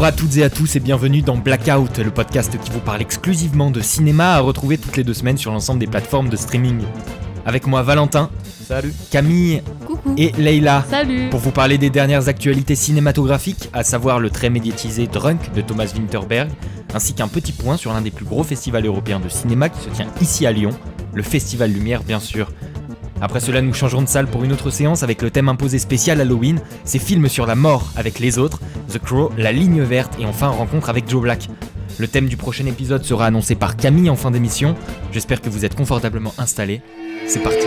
Bonjour à toutes et à tous et bienvenue dans Blackout, le podcast qui vous parle exclusivement de cinéma à retrouver toutes les deux semaines sur l'ensemble des plateformes de streaming. Avec moi Valentin, Salut. Camille Coucou. et Salut. pour vous parler des dernières actualités cinématographiques, à savoir le très médiatisé Drunk de Thomas Winterberg, ainsi qu'un petit point sur l'un des plus gros festivals européens de cinéma qui se tient ici à Lyon, le Festival Lumière bien sûr. Après cela, nous changerons de salle pour une autre séance avec le thème imposé spécial Halloween, ces films sur la mort avec les autres, The Crow, La Ligne Verte et enfin rencontre avec Joe Black. Le thème du prochain épisode sera annoncé par Camille en fin d'émission. J'espère que vous êtes confortablement installés. C'est parti.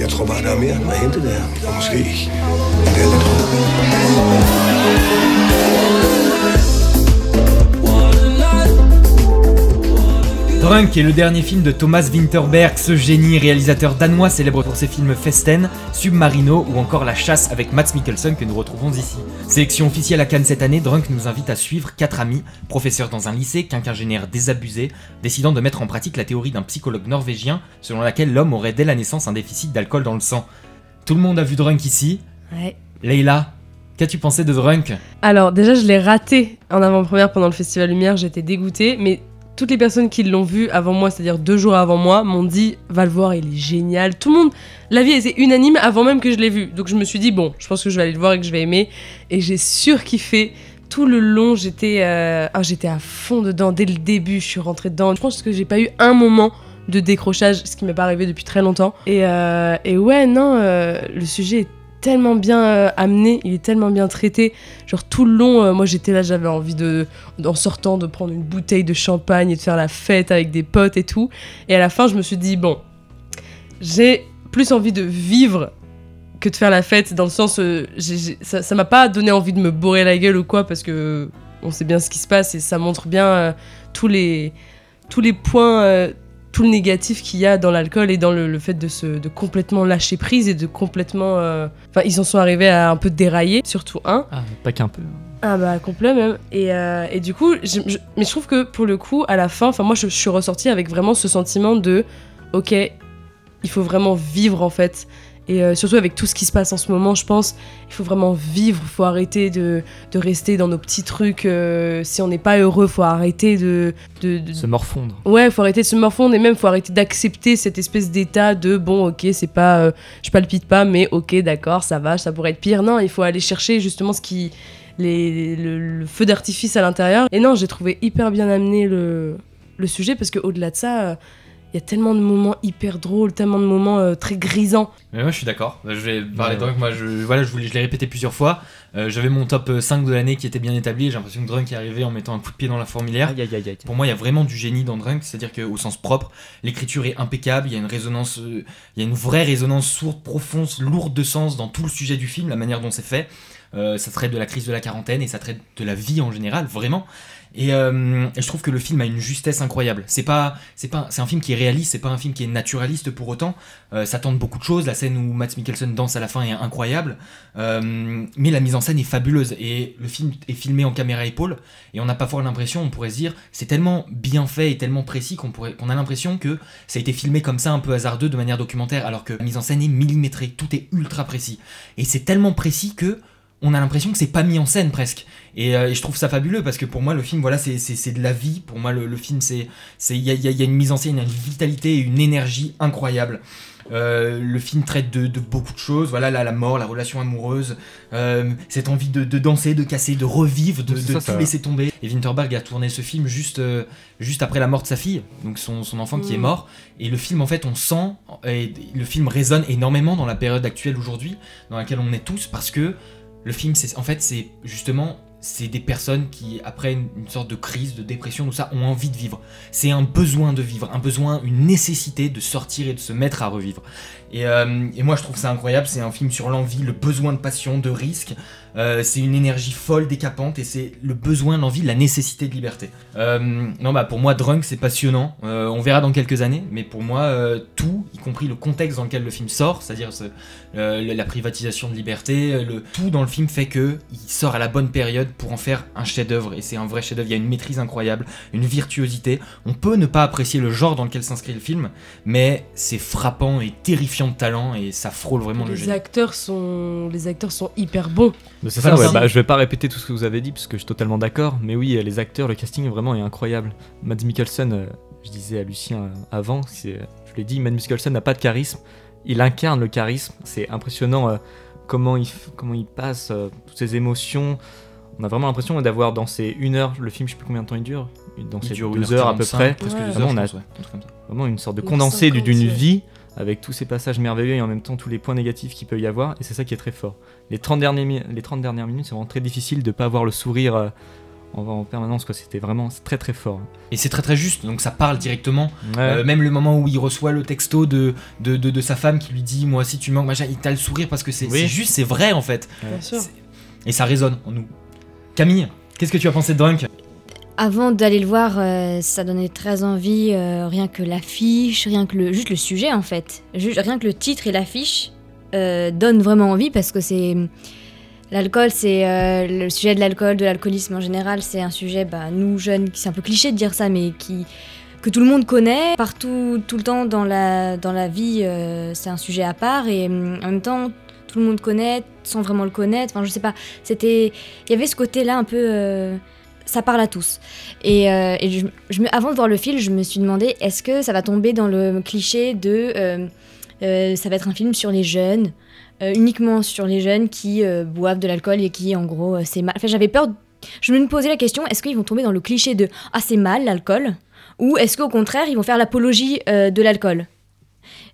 Jeg tror bare, der er mere at hente der. Og måske endda lidt håb. Drunk est le dernier film de Thomas Winterberg, ce génie réalisateur danois célèbre pour ses films Festen, Submarino ou encore La Chasse avec Mats Mikkelsen que nous retrouvons ici. Sélection officielle à Cannes cette année, Drunk nous invite à suivre quatre amis, professeurs dans un lycée, quinquagénaires désabusés, décidant de mettre en pratique la théorie d'un psychologue norvégien selon laquelle l'homme aurait dès la naissance un déficit d'alcool dans le sang. Tout le monde a vu Drunk ici Ouais. Leïla, qu'as-tu pensé de Drunk? Alors déjà je l'ai raté en avant-première pendant le Festival Lumière, j'étais dégoûtée, mais toutes les personnes qui l'ont vu avant moi, c'est-à-dire deux jours avant moi, m'ont dit va le voir, il est génial. Tout le monde, l'avis était unanime avant même que je l'ai vu. Donc je me suis dit bon, je pense que je vais aller le voir et que je vais aimer. Et j'ai surkiffé. Tout le long, j'étais euh, ah, à fond dedans dès le début. Je suis rentrée dedans. Je pense que j'ai pas eu un moment de décrochage, ce qui m'est pas arrivé depuis très longtemps. Et, euh, ouais, non, euh, le sujet est tellement bien euh, amené, il est tellement bien traité. Genre tout le long, euh, moi j'étais là, j'avais envie de, en sortant, de prendre une bouteille de champagne et de faire la fête avec des potes et tout. Et à la fin, je me suis dit, bon, j'ai plus envie de vivre que de faire la fête, dans le sens, euh, ça m'a pas donné envie de me bourrer la gueule ou quoi, parce que on sait bien ce qui se passe et ça montre bien tous les tous les points, tout le négatif qu'il y a dans l'alcool et dans le, le fait de se de complètement lâcher prise et de complètement, euh, enfin ils en sont arrivés à un peu dérailler, surtout un. Ah, pas qu'un peu. Ah bah complet même. Et, euh, et du coup, je- je- mais je trouve que pour le coup, à la fin, enfin moi je, je suis ressortie avec vraiment ce sentiment de, ok, il faut vraiment vivre en fait. Et euh, surtout avec tout ce qui se passe en ce moment, je pense, il faut vraiment vivre. Il faut arrêter de, de rester dans nos petits trucs. euh, si on n'est pas heureux, faut arrêter de, de, de- Se morfondre. Ouais, faut arrêter de se morfondre et même faut arrêter d'accepter cette espèce d'état de bon, ok, c'est pas, euh, je palpite pas, mais ok, d'accord, ça va, ça pourrait être pire. Non, il faut aller chercher justement ce qui, les, le, le feu d'artifice à l'intérieur. Et non, j'ai trouvé hyper bien amené le, le sujet parce que au-delà de ça, euh, il y a tellement de moments hyper drôles, tellement de moments euh, très grisants. Mais moi je suis d'accord, je vais parler Ouais, de Drunk, moi je, voilà, je, voulais- je l'ai répété plusieurs fois, Euh, j'avais mon top 5 de l'année qui était bien établi, j'ai l'impression que Drunk est arrivé en mettant un coup de pied dans la fourmilière. Aïe aïe aïe aïe. Pour moi il y a vraiment du génie dans Drunk, c'est-à-dire qu'au sens propre, l'écriture est impeccable, il y a une résonance, euh, il y a une vraie résonance sourde, profonde, lourde de sens dans tout le sujet du film, la manière dont c'est fait. Euh, ça traite de la crise de la quarantaine et ça traite de la vie en général, vraiment. Et, euh, et je trouve que le film a une justesse incroyable. C'est pas, c'est pas, c'est un film qui est réaliste, c'est pas un film qui est naturaliste pour autant. Euh, ça tente beaucoup de choses. La scène où Matt Mikkelsen danse à la fin est incroyable, Euh, mais la mise en scène est fabuleuse et le film est filmé en caméra épaule et on n'a pas fort l'impression, on pourrait se dire, c'est tellement bien fait et tellement précis qu'on pourrait, qu'on a l'impression que ça a été filmé comme ça, un peu hasardeux, de manière documentaire, alors que la mise en scène est millimétrée, tout est ultra précis et c'est tellement précis que on a l'impression que c'est pas mis en scène presque. Et, euh, et je trouve ça fabuleux parce que pour moi, le film, voilà, c'est- c'est c'est de la vie. Pour moi, le, le film, c'est c'est- il y a, il y a- il y a une mise en scène, une vitalité et une énergie incroyable. Euh, le film traite de, de beaucoup de choses, voilà, la, la mort, la relation amoureuse, euh, cette envie de, de danser, de casser, de revivre, de, de ça, tout ça- laisser tomber. Et Winterberg a tourné ce film juste, juste après la mort de sa fille, donc son, son enfant qui est Mm. mort. Et le film, en fait, on sent, et le film résonne énormément dans la période actuelle aujourd'hui, dans laquelle on est tous, parce que le film, c'est en fait, c'est justement, c'est des personnes qui, après une, sorte de crise, de dépression, tout ça, ont envie de vivre. C'est un besoin de vivre, un besoin, une nécessité de sortir et de se mettre à revivre. Et, euh, et moi je trouve ça incroyable, c'est un film sur l'envie, le besoin de passion, de risque. Euh, c'est une énergie folle, décapante, et c'est le besoin, l'envie, la nécessité de liberté. Euh, non, bah pour moi, Drunk, c'est passionnant. Euh, on verra dans quelques années, mais pour moi, tout, y compris le contexte dans lequel le film sort, c'est-à-dire ce- la privatisation de liberté, le, tout dans le film fait que il sort à la bonne période pour en faire un chef-d'œuvre, et c'est un vrai chef-d'œuvre. Il y a une maîtrise incroyable, une virtuosité. On peut ne pas apprécier le genre dans lequel s'inscrit le film, mais c'est frappant et terrifiant de talent, et ça frôle vraiment le Les génie. acteurs les acteurs sont hyper bons. Mais C'est ça, ouais, bah, je vais pas répéter tout ce que vous avez dit parce que je suis totalement d'accord. Mais oui, les acteurs, le casting vraiment est incroyable. Mads Mikkelsen, euh, je disais à Lucien euh, avant, c'est- je l'ai dit, Mads Mikkelsen n'a pas de charisme. Il incarne le charisme. C'est impressionnant euh, comment, il, f- comment il passe euh, toutes ses émotions. On a vraiment l'impression d'avoir dans ces une heure, le film, je sais plus combien de temps il dure, dans Il ces dure deux 1h45, heures à peu près. Ouais. Vraiment, heures, on a- pense, ouais, un. Vraiment une sorte de 1h50, condensé du- d'une ouais. vie avec tous ces passages merveilleux et en même temps tous les points négatifs qu'il peut y avoir. Et c'est ça qui est très fort. Les 30 dernières, mi- les 30 dernières minutes, c'est vraiment très difficile de pas avoir le sourire euh, en, en permanence. quoi. C'était vraiment très très fort. Et c'est très très juste, donc ça parle directement. Ouais. Euh, même le moment où il reçoit le texto de, de, de, de sa femme qui lui dit Moi, si tu me manques, machin, il t'a le sourire parce que c'est Oui. juste, c'est vrai en fait. Bien sûr. C'est- Et ça résonne en nous. Camille, qu'est-ce que tu as pensé de Drunk? Avant d'aller le voir, euh, ça donnait très envie, euh, rien que l'affiche, rien que le, juste le sujet en fait. Juste, rien que le titre et l'affiche euh, donnent vraiment envie parce que c'est. L'alcool, c'est euh, le sujet de l'alcool, de l'alcoolisme en général, c'est un sujet, bah, nous jeunes, c'est un peu cliché de dire ça, mais qui que tout le monde connaît partout, tout le temps dans la dans la vie, c'est un sujet à part et hum, en même temps tout le monde connaît sans vraiment le connaître. Enfin, je sais pas, c'était, il y avait ce côté-là un peu, ça parle à tous. Et, euh, avant de voir le film, je me suis demandé est-ce que ça va tomber dans le cliché de euh, euh, ça va être un film sur les jeunes, uniquement sur les jeunes qui boivent de l'alcool et qui en gros c'est mal. Enfin, j'avais peur. Je me posais la question est-ce qu'ils vont tomber dans le cliché de ah c'est mal l'alcool ou est-ce qu'au contraire ils vont faire l'apologie de l'alcool?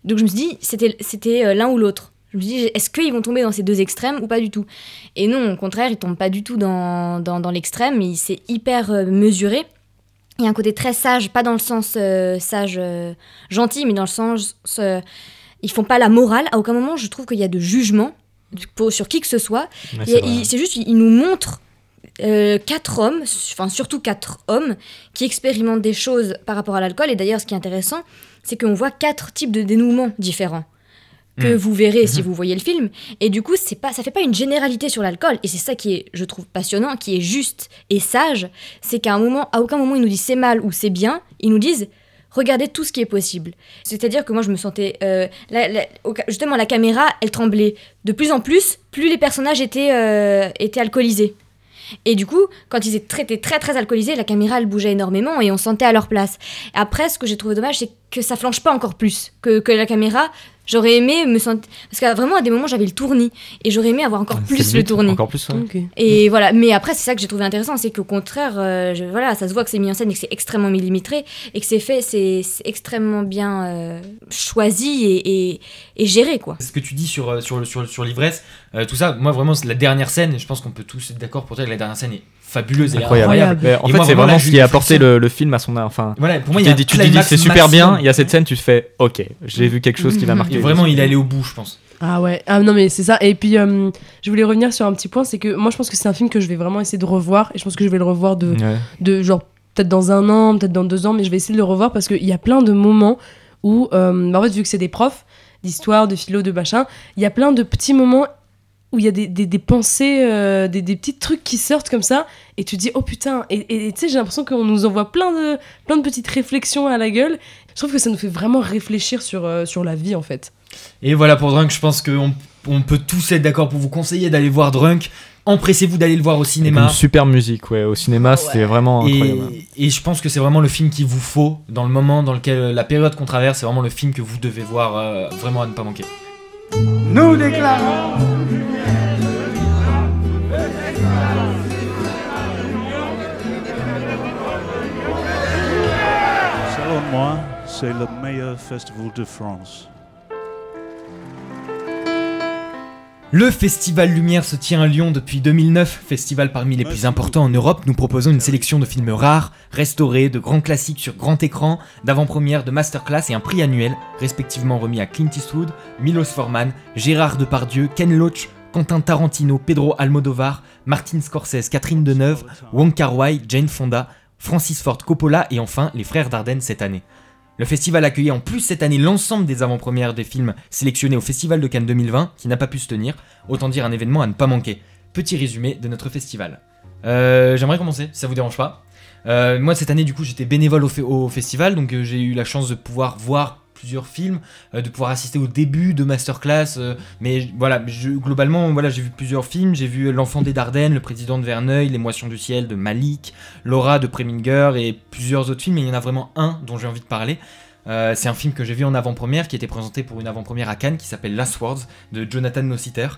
Donc je me suis dit c'était c'était l'un ou l'autre. Je me suis dit, est-ce qu'ils vont tomber dans ces deux extrêmes ou pas du tout? Et non, au contraire, ils tombent pas du tout dans, dans, dans l'extrême, c'est hyper euh, mesuré. Il y a un côté très sage, pas dans le sens euh, sage euh, gentil, mais dans le sens. euh, ils font pas la morale. À aucun moment, je trouve qu'il y a de jugement sur qui que ce soit. C'est juste, il nous montre euh, quatre hommes, enfin surtout quatre hommes, qui expérimentent des choses par rapport à l'alcool. Et d'ailleurs, ce qui est intéressant, c'est qu'on voit quatre types de dénouements différents que Mm. vous verrez si Mhm. vous voyez le film. Et du coup, c'est pas, ça fait pas une généralité sur l'alcool. Et c'est ça qui est, je trouve, passionnant, qui est juste et sage. C'est qu'à un moment, à aucun moment, ils nous disent c'est mal ou c'est bien. Ils nous disent regardez tout ce qui est possible. C'est-à-dire que moi, je me sentais. euh, la- justement, la caméra, elle tremblait de plus en plus, plus les personnages étaient, euh, étaient alcoolisés. Et du coup, quand ils étaient très, étaient très très alcoolisés, la caméra elle bougeait énormément et on sentait à leur place. Après, ce que j'ai trouvé dommage, c'est que ça flanche pas encore plus. Que, que la caméra, j'aurais aimé me sentir. Parce qu'à vraiment, à des moments, j'avais le tournis. Et j'aurais aimé avoir encore C'est plus le tournis. Encore plus, ouais. Et voilà, mais après, c'est ça que j'ai trouvé intéressant, c'est qu'au contraire, euh, je- voilà, ça se voit que c'est mis en scène et que c'est extrêmement millimétré et que c'est fait, c'est extrêmement bien euh, choisi et, et, et géré, quoi. Ce que tu dis sur, euh, sur, sur, sur l'ivresse, euh, tout ça, moi vraiment, c'est la dernière scène, et je pense qu'on peut tous être d'accord pour dire que la dernière scène est fabuleuse et Incroyable. Incroyable. Mais en Et fait, c'est vraiment, ce qui a apporté le, le film à son. Enfin, Voilà, pour moi, tu il y a tu te dis c'est super bien, il y a cette scène, tu te fais ok, j'ai vu quelque chose qui va marquer. Et vraiment, il est allé au bout, je pense. Ah ouais, ah non mais c'est ça. Et puis euh, je voulais revenir sur un petit point, c'est que moi je pense que c'est un film que je vais vraiment essayer de revoir et je pense que je vais le revoir de, Ouais. de genre peut-être dans un an, peut-être dans deux ans, mais je vais essayer de le revoir parce qu'il y a plein de moments où, euh, bah, en fait vu que c'est des profs d'histoire, de philo, de machin, il y a plein de petits moments où il y a des, des, des pensées, euh, des, des petits trucs qui sortent comme ça et tu te dis oh putain et et- et tu sais j'ai l'impression qu'on nous envoie plein de plein de petites réflexions à la gueule. Je trouve que ça nous fait vraiment réfléchir sur euh, sur la vie en fait. Et voilà pour Drunk, je pense qu'on on peut tous être d'accord pour vous conseiller d'aller voir Drunk. Empressez-vous d'aller le voir au cinéma. Une super musique, ouais. Au cinéma, c'était vraiment incroyable. Et, et je pense que c'est vraiment le film qu'il vous faut dans le moment dans lequel la période qu'on traverse, c'est vraiment le film que vous devez voir euh, vraiment à ne pas manquer. Nous déclarons Selon moi, c'est le meilleur festival de France. Le Festival Lumière se tient à Lyon depuis 2009, festival parmi les plus importants en Europe. Nous proposons une sélection de films rares, restaurés, de grands classiques sur grand écran, d'avant-première, de masterclass et un prix annuel, respectivement remis à Clint Eastwood, Milos Forman, Gérard Depardieu, Ken Loach, Quentin Tarantino, Pedro Almodovar, Martin Scorsese, Catherine Deneuve, Wong Kar-wai, Jane Fonda, Francis Ford Coppola et enfin les frères Dardenne cette année. Le festival accueillait en plus cette année l'ensemble des avant-premières des films sélectionnés au Festival de Cannes 2020, qui n'a pas pu se tenir, autant dire un événement à ne pas manquer. Petit résumé de notre festival. Euh, J'aimerais commencer, si ça vous dérange pas. Euh, moi cette année du coup j'étais bénévole au, fe- au festival, donc euh, j'ai eu la chance de pouvoir voir plusieurs films, euh, de pouvoir assister au début de masterclass, euh, mais voilà, globalement voilà j'ai vu plusieurs films, j'ai vu L'enfant des Dardennes, Le président de Verneuil, Les moissons du ciel de Malik, Laura de Preminger et plusieurs autres films, mais il y en a vraiment un dont j'ai envie de parler. Euh, c'est un film que j'ai vu en avant-première, qui était présenté pour une avant-première à Cannes, qui s'appelle Last Words de Jonathan Nossiter.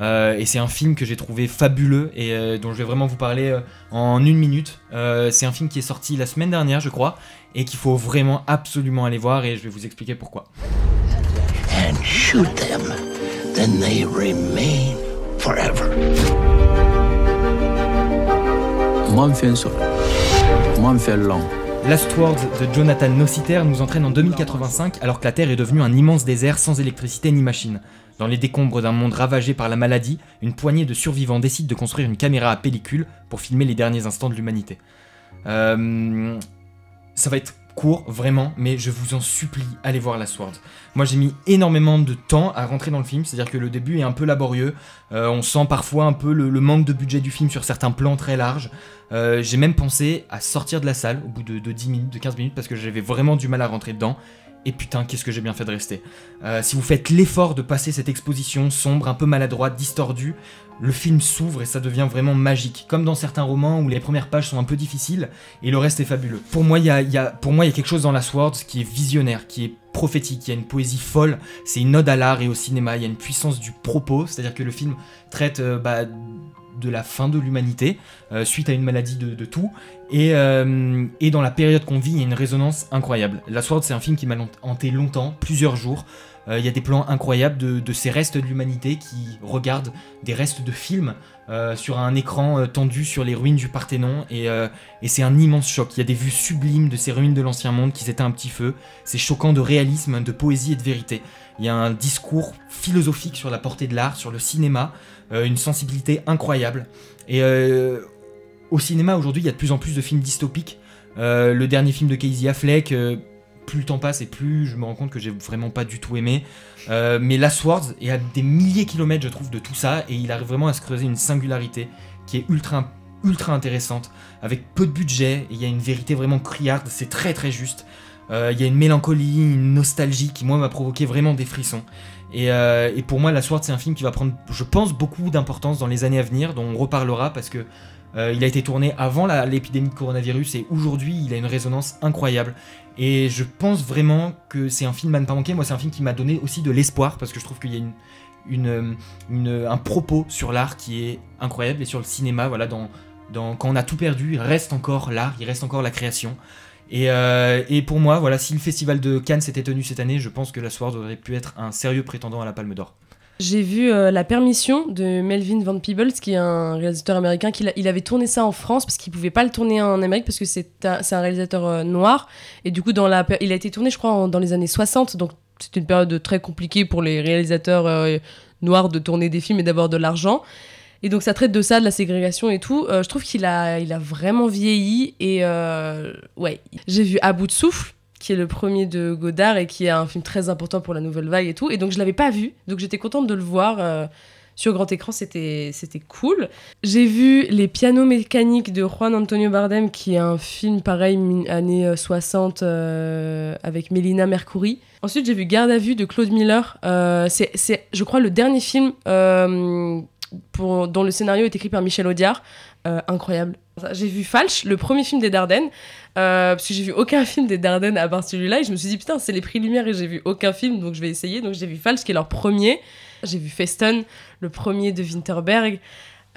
Euh, et c'est un film que j'ai trouvé fabuleux et euh, dont je vais vraiment vous parler euh, en une minute. Euh, c'est un film qui est sorti la semaine dernière, je crois, et qu'il faut vraiment absolument aller voir et je vais vous expliquer pourquoi. and shoot them, then they remain forever. Moi, me fais un seul. Moi, me fais long. Last Words de Jonathan Nossiter nous entraîne en 2085 alors que la Terre est devenue un immense désert sans électricité ni machine. Dans les décombres d'un monde ravagé par la maladie, une poignée de survivants décide de construire une caméra à pellicule pour filmer les derniers instants de l'humanité. Euh, ça va être court, vraiment, mais je vous en supplie, allez voir Last Words. Moi j'ai mis énormément de temps à rentrer dans le film, c'est-à-dire que le début est un peu laborieux, Euh, on sent parfois un peu le, le manque de budget du film sur certains plans très larges. Euh, j'ai même pensé à sortir de la salle au bout de, de 10 minutes, de 15 minutes, parce que j'avais vraiment du mal à rentrer dedans. Et putain, qu'est-ce que j'ai bien fait de rester. Euh, si vous faites l'effort de passer cette exposition sombre, un peu maladroite, distordue, le film s'ouvre et ça devient vraiment magique. Comme dans certains romans où les premières pages sont un peu difficiles et le reste est fabuleux. Pour moi, il y a, quelque chose dans la Swords qui est visionnaire, qui est prophétique, il y a une poésie folle, c'est une ode à l'art et au cinéma, il y a une puissance du propos, c'est-à-dire que le film traite euh, bah, de la fin de l'humanité, euh, suite à une maladie de, tout, et, euh, et dans la période qu'on vit, il y a une résonance incroyable. La Sword, c'est un film qui m'a hanté longtemps, plusieurs jours. Euh, Il y a des plans incroyables de, ces restes de l'humanité qui regardent des restes de films euh, sur un écran euh, tendu sur les ruines du Parthénon, et, et c'est un immense choc. Il y a des vues sublimes de ces ruines de l'ancien monde qui s'éteignent un petit feu. C'est choquant de réalisme, de poésie et de vérité. Il y a un discours philosophique sur la portée de l'art, sur le cinéma, une sensibilité incroyable. Et au cinéma aujourd'hui, il y a de plus en plus de films dystopiques. Le dernier film de Casey Affleck, plus le temps passe et plus je me rends compte que j'ai vraiment pas du tout aimé. Euh, mais Last Words est à des milliers de kilomètres, je trouve, de tout ça, et il arrive vraiment à se creuser une singularité qui est ultra, intéressante, avec peu de budget, et il y a une vérité vraiment criarde, c'est très très juste. Euh, Il y a une mélancolie, une nostalgie qui, moi, m'a provoqué vraiment des frissons. Et, euh, et pour moi, La Sword, c'est un film qui va prendre, je pense, beaucoup d'importance dans les années à venir, dont on reparlera parce que euh, il a été tourné avant l'épidémie de coronavirus et aujourd'hui, il a une résonance incroyable. Et je pense vraiment que c'est un film à ne pas manquer. Moi, c'est un film qui m'a donné aussi de l'espoir parce que je trouve qu'il y a une, une- un propos sur l'art qui est incroyable et sur le cinéma. Voilà, quand on a tout perdu, il reste encore l'art, il reste encore la création. Et, euh, pour moi, voilà, si le festival de Cannes s'était tenu cette année, je pense que La Sword aurait pu être un sérieux prétendant à la Palme d'Or. J'ai vu euh, La Permission de Melvin Van Peebles, qui est un réalisateur américain. Qui il avait tourné ça en France parce qu'il pouvait pas le tourner en Amérique parce que c'est un, réalisateur euh, noir. Et du coup, il a été tourné, je crois, dans les années 60. Donc, c'est une période très compliquée pour les réalisateurs euh, noirs de tourner des films et d'avoir de l'argent. Et donc, ça traite de ça, de la ségrégation et tout. Je trouve qu'il a, a vraiment vieilli. Et ouais, j'ai vu À bout de souffle qui est le premier de Godard et qui est un film très important pour la nouvelle vague et tout. Et donc je l'avais pas vu, donc j'étais contente de le voir euh, sur grand écran, c'était cool. J'ai vu Les pianos mécaniques de Juan Antonio Bardem, qui est un film pareil années euh, 60 euh, avec Mélina Mercouri. Ensuite j'ai vu Garde à vue de Claude Miller. Euh, c'est je crois le dernier film euh, pour, dont le scénario est écrit par Michel Audiard. Euh, incroyable. J'ai vu Falch, le premier film des Dardennes, euh, parce que j'ai vu aucun film des Dardennes à part celui-là, et je me suis dit putain, c'est les prix Lumière et j'ai vu aucun film, donc je vais essayer. Donc j'ai vu Falch, qui est leur premier. J'ai vu Festen, le premier de Winterberg.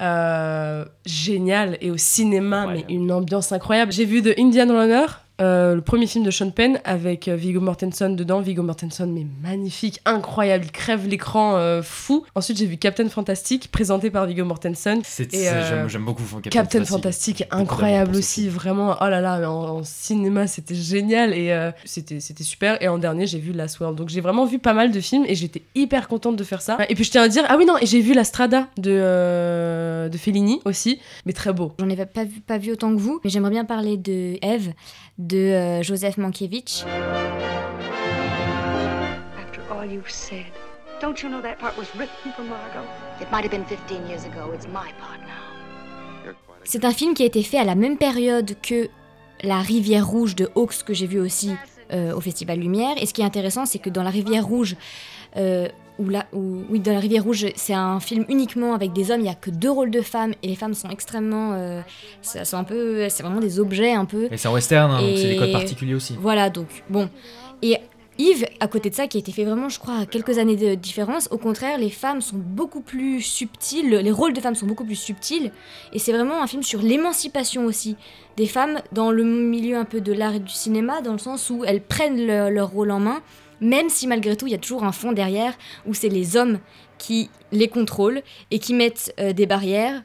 Euh, génial et au cinéma mais une ambiance incroyable j'ai vu The Indian Runner Euh, le premier film de Sean Penn avec euh, Viggo Mortensen dedans. Viggo Mortensen, mais magnifique, incroyable, il crève l'écran euh, fou. Ensuite, j'ai vu Captain Fantastic, présenté par Viggo Mortensen. Euh, j'aime, beaucoup Captain, Captain Fantastic. Fantastic, incroyable aussi, vraiment. Oh là là, en, en cinéma, c'était génial et euh, c'était, c'était super. Et en dernier, j'ai vu Last World. Donc j'ai vraiment vu pas mal de films et j'étais hyper contente de faire ça. Et puis je tiens à dire, ah oui, non, et j'ai vu La Strada de, euh, de Fellini aussi, mais très beau. J'en ai pas vu, pas vu autant que vous, mais j'aimerais bien parler de Eve, de euh, Joseph Mankiewicz. After all you've said, don't you know that part was written for Margot? It might have been 15 years ago. It's my part now. C'est un film qui a été fait à la même période que La Rivière Rouge de Hawks, que j'ai vu aussi euh, au Festival Lumière. Et ce qui est intéressant, c'est que dans La Rivière Rouge, euh, où la, où- oui, dans La Rivière Rouge, c'est un film uniquement avec des hommes, il n'y a que deux rôles de femmes, et les femmes sont extrêmement. euh, sont un peu. C'est vraiment des objets un peu. Et c'est en western, hein, donc c'est des codes particuliers aussi. Voilà, donc, bon. Et Yves, à côté de ça, qui a été fait vraiment, je crois, à quelques années de différence, au contraire, les femmes sont beaucoup plus subtiles, les rôles de femmes sont beaucoup plus subtils, et c'est vraiment un film sur l'émancipation aussi des femmes dans le milieu un peu de l'art et du cinéma, dans le sens où elles prennent leur rôle en main, même si malgré tout, il y a toujours un fond derrière, où c'est les hommes qui les contrôlent et qui mettent euh, des barrières.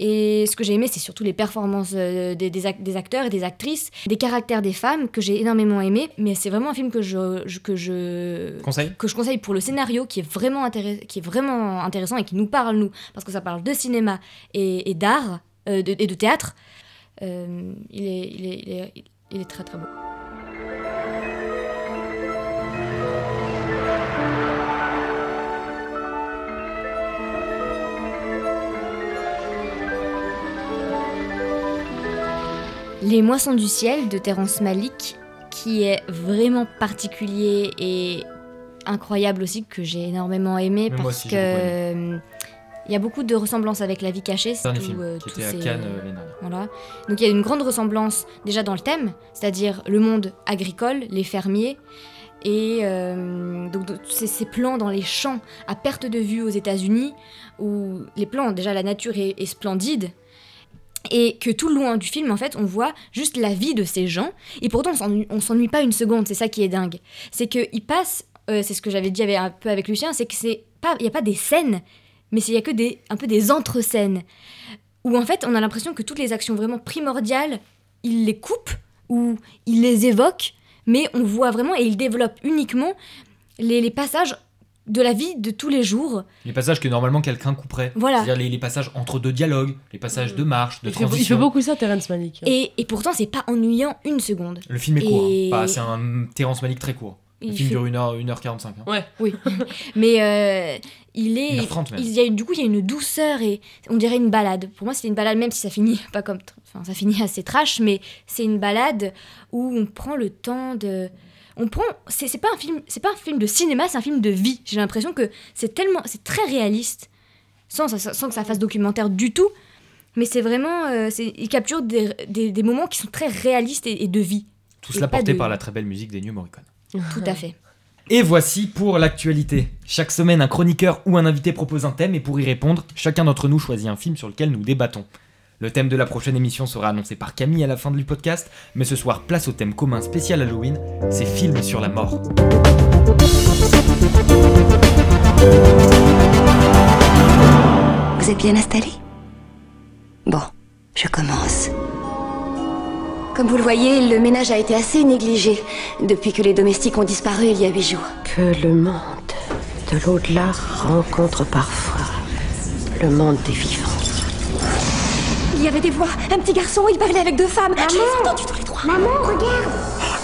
Et ce que j'ai aimé, c'est surtout les performances euh, des, des ac- des acteurs et des actrices, des caractères des femmes que j'ai énormément aimé. Mais c'est vraiment un film que je, je- que je Conseil que je conseille pour le scénario, qui est vraiment qui est vraiment intéressant et qui nous parle nous, parce que ça parle de cinéma et, et d'art euh, et de théâtre. Il, est, il, est, il, est, il est très très beau. Les Moissons du ciel de Terrence Malick, qui est vraiment particulier et incroyable aussi, que j'ai énormément aimé Mais parce aussi, que euh, il y a beaucoup de ressemblances avec La vie cachée. Dernier tout, film euh, qui tous était à ces- Cannes euh, voilà. Donc il y a une grande ressemblance déjà dans le thème, c'est-à-dire le monde agricole, les fermiers, et euh, donc ces, ces plans dans les champs à perte de vue aux États-Unis, où les plans, déjà la nature est, est splendide, et que tout le loin du film, en fait, on voit juste la vie de ces gens, et pourtant on s'ennuie- pas une seconde, c'est ça qui est dingue. C'est qu'ils passent, euh, c'est ce que j'avais dit un peu avec Lucien, c'est que c'est pas, il n'y a pas des scènes, mais il y a que des, un peu des entre-scènes où en fait on a l'impression que toutes les actions vraiment primordiales, il les coupe ou il les évoque, mais on voit vraiment et il développe uniquement les passages de la vie de tous les jours. Les passages que normalement quelqu'un couperait. Voilà. C'est-à-dire les, les passages entre deux dialogues, les passages de marche, de Il fait, il fait transition. beaucoup ça, Terrence Malick. Et, et pourtant c'est pas ennuyant une seconde. Le film est court. Hein. Pas- c'est un Terrence Malick très court. Le Il film fait- dure 1h, 1h45. hein. Ouais. Oui, mais euh, il est. 1h30 même. Il y a, du coup, il y a une douceur et on dirait une balade. Pour moi, c'était une balade, même si ça finit pas comme. Enfin, ça finit assez trash, mais c'est une balade où on prend le temps de. On prend. C'est pas un film. C'est pas un film de cinéma, c'est un film de vie. J'ai l'impression que c'est tellement. C'est très réaliste, sans, sans que ça fasse documentaire du tout. Mais c'est vraiment. euh, c'est- il capture des, des, des moments qui sont très réalistes et, et de vie. Tout Et cela porté de- par la très belle musique des New Morricone. Tout à fait. Et voici pour l'actualité. Chaque semaine, un chroniqueur ou un invité propose un thème et pour y répondre, chacun d'entre nous choisit un film sur lequel nous débattons. Le thème de la prochaine émission sera annoncé par Camille à la fin du podcast, mais ce soir, place au thème commun spécial Halloween, c'est films sur la mort. Vous êtes bien installé? Bon, je commence. Comme vous le voyez, le ménage a été assez négligé depuis que les domestiques ont disparu il y a huit jours. Que le monde de l'au-delà rencontre parfois le monde des vivants. Il y avait des voix, un petit garçon, il parlait avec deux femmes. Je les ai entendus tous les trois. Maman, regarde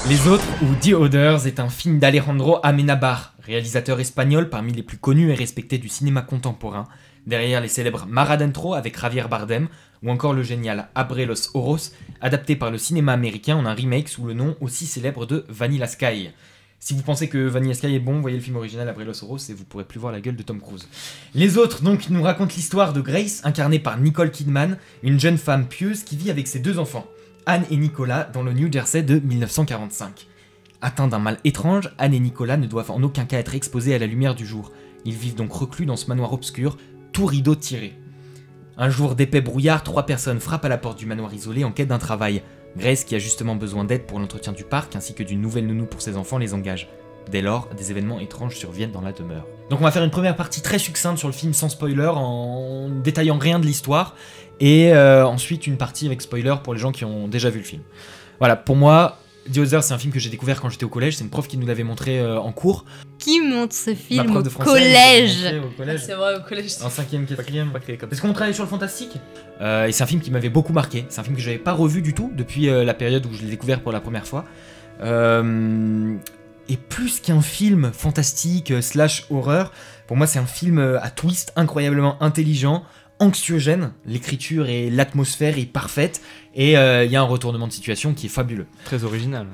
Les autres, ou The Others, est un film d'Alejandro Amenabar, réalisateur espagnol parmi les plus connus et respectés du cinéma contemporain, derrière les célèbres Mar Adentro avec Javier Bardem, ou encore le génial Abre los Oros, adapté par le cinéma américain en un remake sous le nom aussi célèbre de Vanilla Sky. Si vous pensez que Vanilla Sky est bon, voyez le film original Abre los Oros et vous pourrez plus voir la gueule de Tom Cruise. Les autres, donc, nous racontent l'histoire de Grace, incarnée par Nicole Kidman, une jeune femme pieuse qui vit avec ses deux enfants. Anne et Nicolas dans le New Jersey de 1945. Atteints d'un mal étrange, Anne et Nicolas ne doivent en aucun cas être exposés à la lumière du jour. Ils vivent donc reclus dans ce manoir obscur, tout rideau tiré. Un jour d'épais brouillard, trois personnes frappent à la porte du manoir isolé en quête d'un travail. Grace, qui a justement besoin d'aide pour l'entretien du parc ainsi que d'une nouvelle nounou pour ses enfants, les engage. Dès lors, des événements étranges surviennent dans la demeure. Donc on va faire une première partie très succincte sur le film sans spoiler, en détaillant rien de l'histoire, et euh, ensuite une partie avec spoiler pour les gens qui ont déjà vu le film. Voilà, pour moi, The Other, c'est un film que j'ai découvert quand j'étais au collège, c'est une prof qui nous l'avait montré euh, en cours. Qui montre ce Ma film prof au de français, montré collège au collège. C'est vrai, au collège. En cinquième, quatrième. Parce qu'on travaillait sur le fantastique. Euh, et c'est un film qui m'avait beaucoup marqué. C'est un film que j'avais pas revu du tout depuis euh, la période où je l'ai découvert pour la première fois. Euh, et plus qu'un film fantastique euh, slash horreur, pour moi c'est un film euh, à twist incroyablement intelligent, anxiogène. L'écriture et l'atmosphère est parfaite. Et euh, il y a un retournement de situation qui est fabuleux. Très original.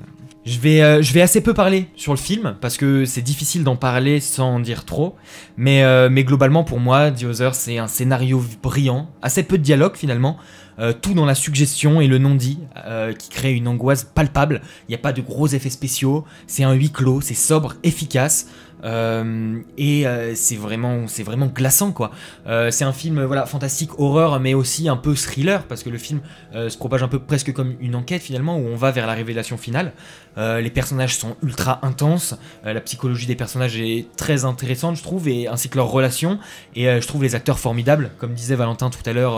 Je vais, euh, je vais assez peu parler sur le film parce que c'est difficile d'en parler sans en dire trop. Mais, euh, mais globalement, pour moi, The Other, c'est un scénario brillant, assez peu de dialogue finalement, euh, tout dans la suggestion et le non-dit euh, qui crée une angoisse palpable. Il n'y a pas de gros effets spéciaux, c'est un huis clos, c'est sobre, efficace. euh, et c'est vraiment, c'est vraiment glaçant quoi. C'est un film voilà fantastique horreur mais aussi un peu thriller parce que le film se propage un peu presque comme une enquête finalement où on va vers la révélation finale. Les personnages sont ultra intenses, la psychologie des personnages est très intéressante je trouve et ainsi que leurs relations et je trouve les acteurs formidables comme disait Valentin tout à l'heure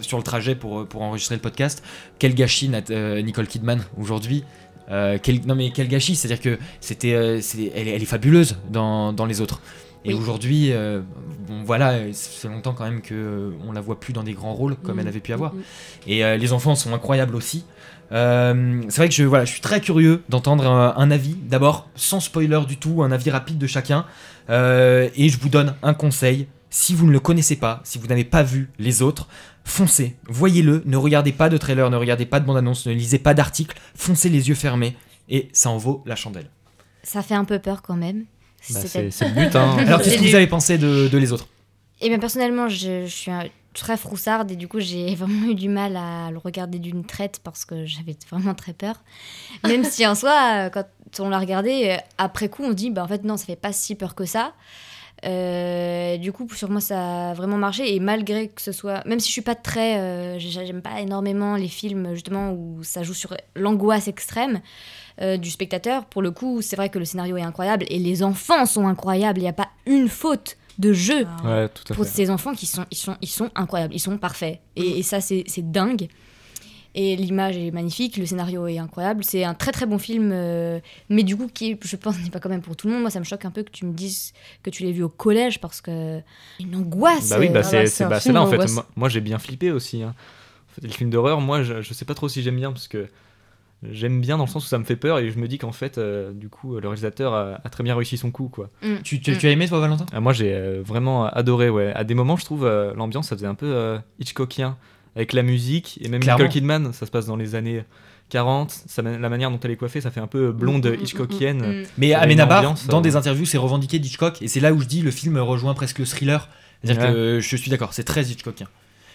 sur le trajet pour, pour enregistrer le podcast. Quel gâchis Nat- euh, Nicole Kidman aujourd'hui. Euh, quel- non mais quel gâchis, c'est-à-dire que c'était, euh, c'est- elle, est- elle est fabuleuse dans, dans les autres. Et Oui. aujourd'hui, euh, bon voilà, euh, fait longtemps quand même que euh, on la voit plus dans des grands rôles comme Mhm. elle avait pu avoir. Mhm. Et euh, les enfants sont incroyables aussi. Euh, c'est vrai que je, voilà, je suis très curieux d'entendre un, un avis. D'abord, sans spoiler du tout, un avis rapide de chacun. Euh, et je vous donne un conseil. Si vous ne le connaissez pas, si vous n'avez pas vu les autres, foncez, voyez-le, ne regardez pas de trailer, ne regardez pas de bande-annonce, ne lisez pas d'articles, foncez les yeux fermés, et ça en vaut la chandelle. Ça fait un peu peur quand même. Bah, c'est le but, hein. Alors qu'est-ce que vous avez pensé de, de les autres Et bien personnellement, je, je suis un- très froussarde et du coup j'ai vraiment eu du mal à le regarder d'une traite parce que j'avais vraiment très peur. Même si en soi, euh, quand on l'a regardé, euh, après coup on dit bah en fait non, ça fait pas si peur que ça. Euh, du coup sur moi ça a vraiment marché et malgré que ce soit, même si je suis pas très, euh, j'ai- j'aime pas énormément les films justement où ça joue sur l'angoisse extrême. euh, du spectateur, pour le coup, c'est vrai que le scénario est incroyable et les enfants sont incroyables. Il n'y a pas une faute de jeu Ouais, tout à pour fait. ces enfants qui sont, ils sont, ils sont incroyables, ils sont parfaits. Et, et ça, c'est c'est dingue. Et l'image est magnifique, le scénario est incroyable. C'est un très très bon film, euh, mais du coup, qui, je pense, n'est pas quand même pour tout le monde. Moi, ça me choque un peu que tu me dises que tu l'as vu au collège parce que une angoisse. Bah oui, bah euh, c'est bah, c'est film là en fait. Moi, moi, j'ai bien flippé aussi. hein. En fait, les films d'horreur, moi je, je sais pas trop si j'aime bien parce que j'aime bien dans le sens où ça me fait peur et je me dis qu'en fait, euh, du coup, le réalisateur a, a très bien réussi son coup quoi. mm, tu, tu- mm. tu as aimé toi Valentin? Ah, moi j'ai euh, vraiment adoré, ouais. À des moments, je trouve euh, l'ambiance ça faisait un peu euh, Hitchcockien avec la musique et même Clairement. Nicole Kidman, ça se passe dans les années 40. Ça, la manière dont elle est coiffée, ça fait un peu blonde Mm, mm, mm, Hitchcockienne. Mm. Mais Ça a une Amenabar, dans euh, des interviews, c'est revendiqué d'Hitchcock, et c'est là où je dis le film rejoint presque le thriller. C'est-à-dire Ouais. que je suis d'accord, c'est très Hitchcockien.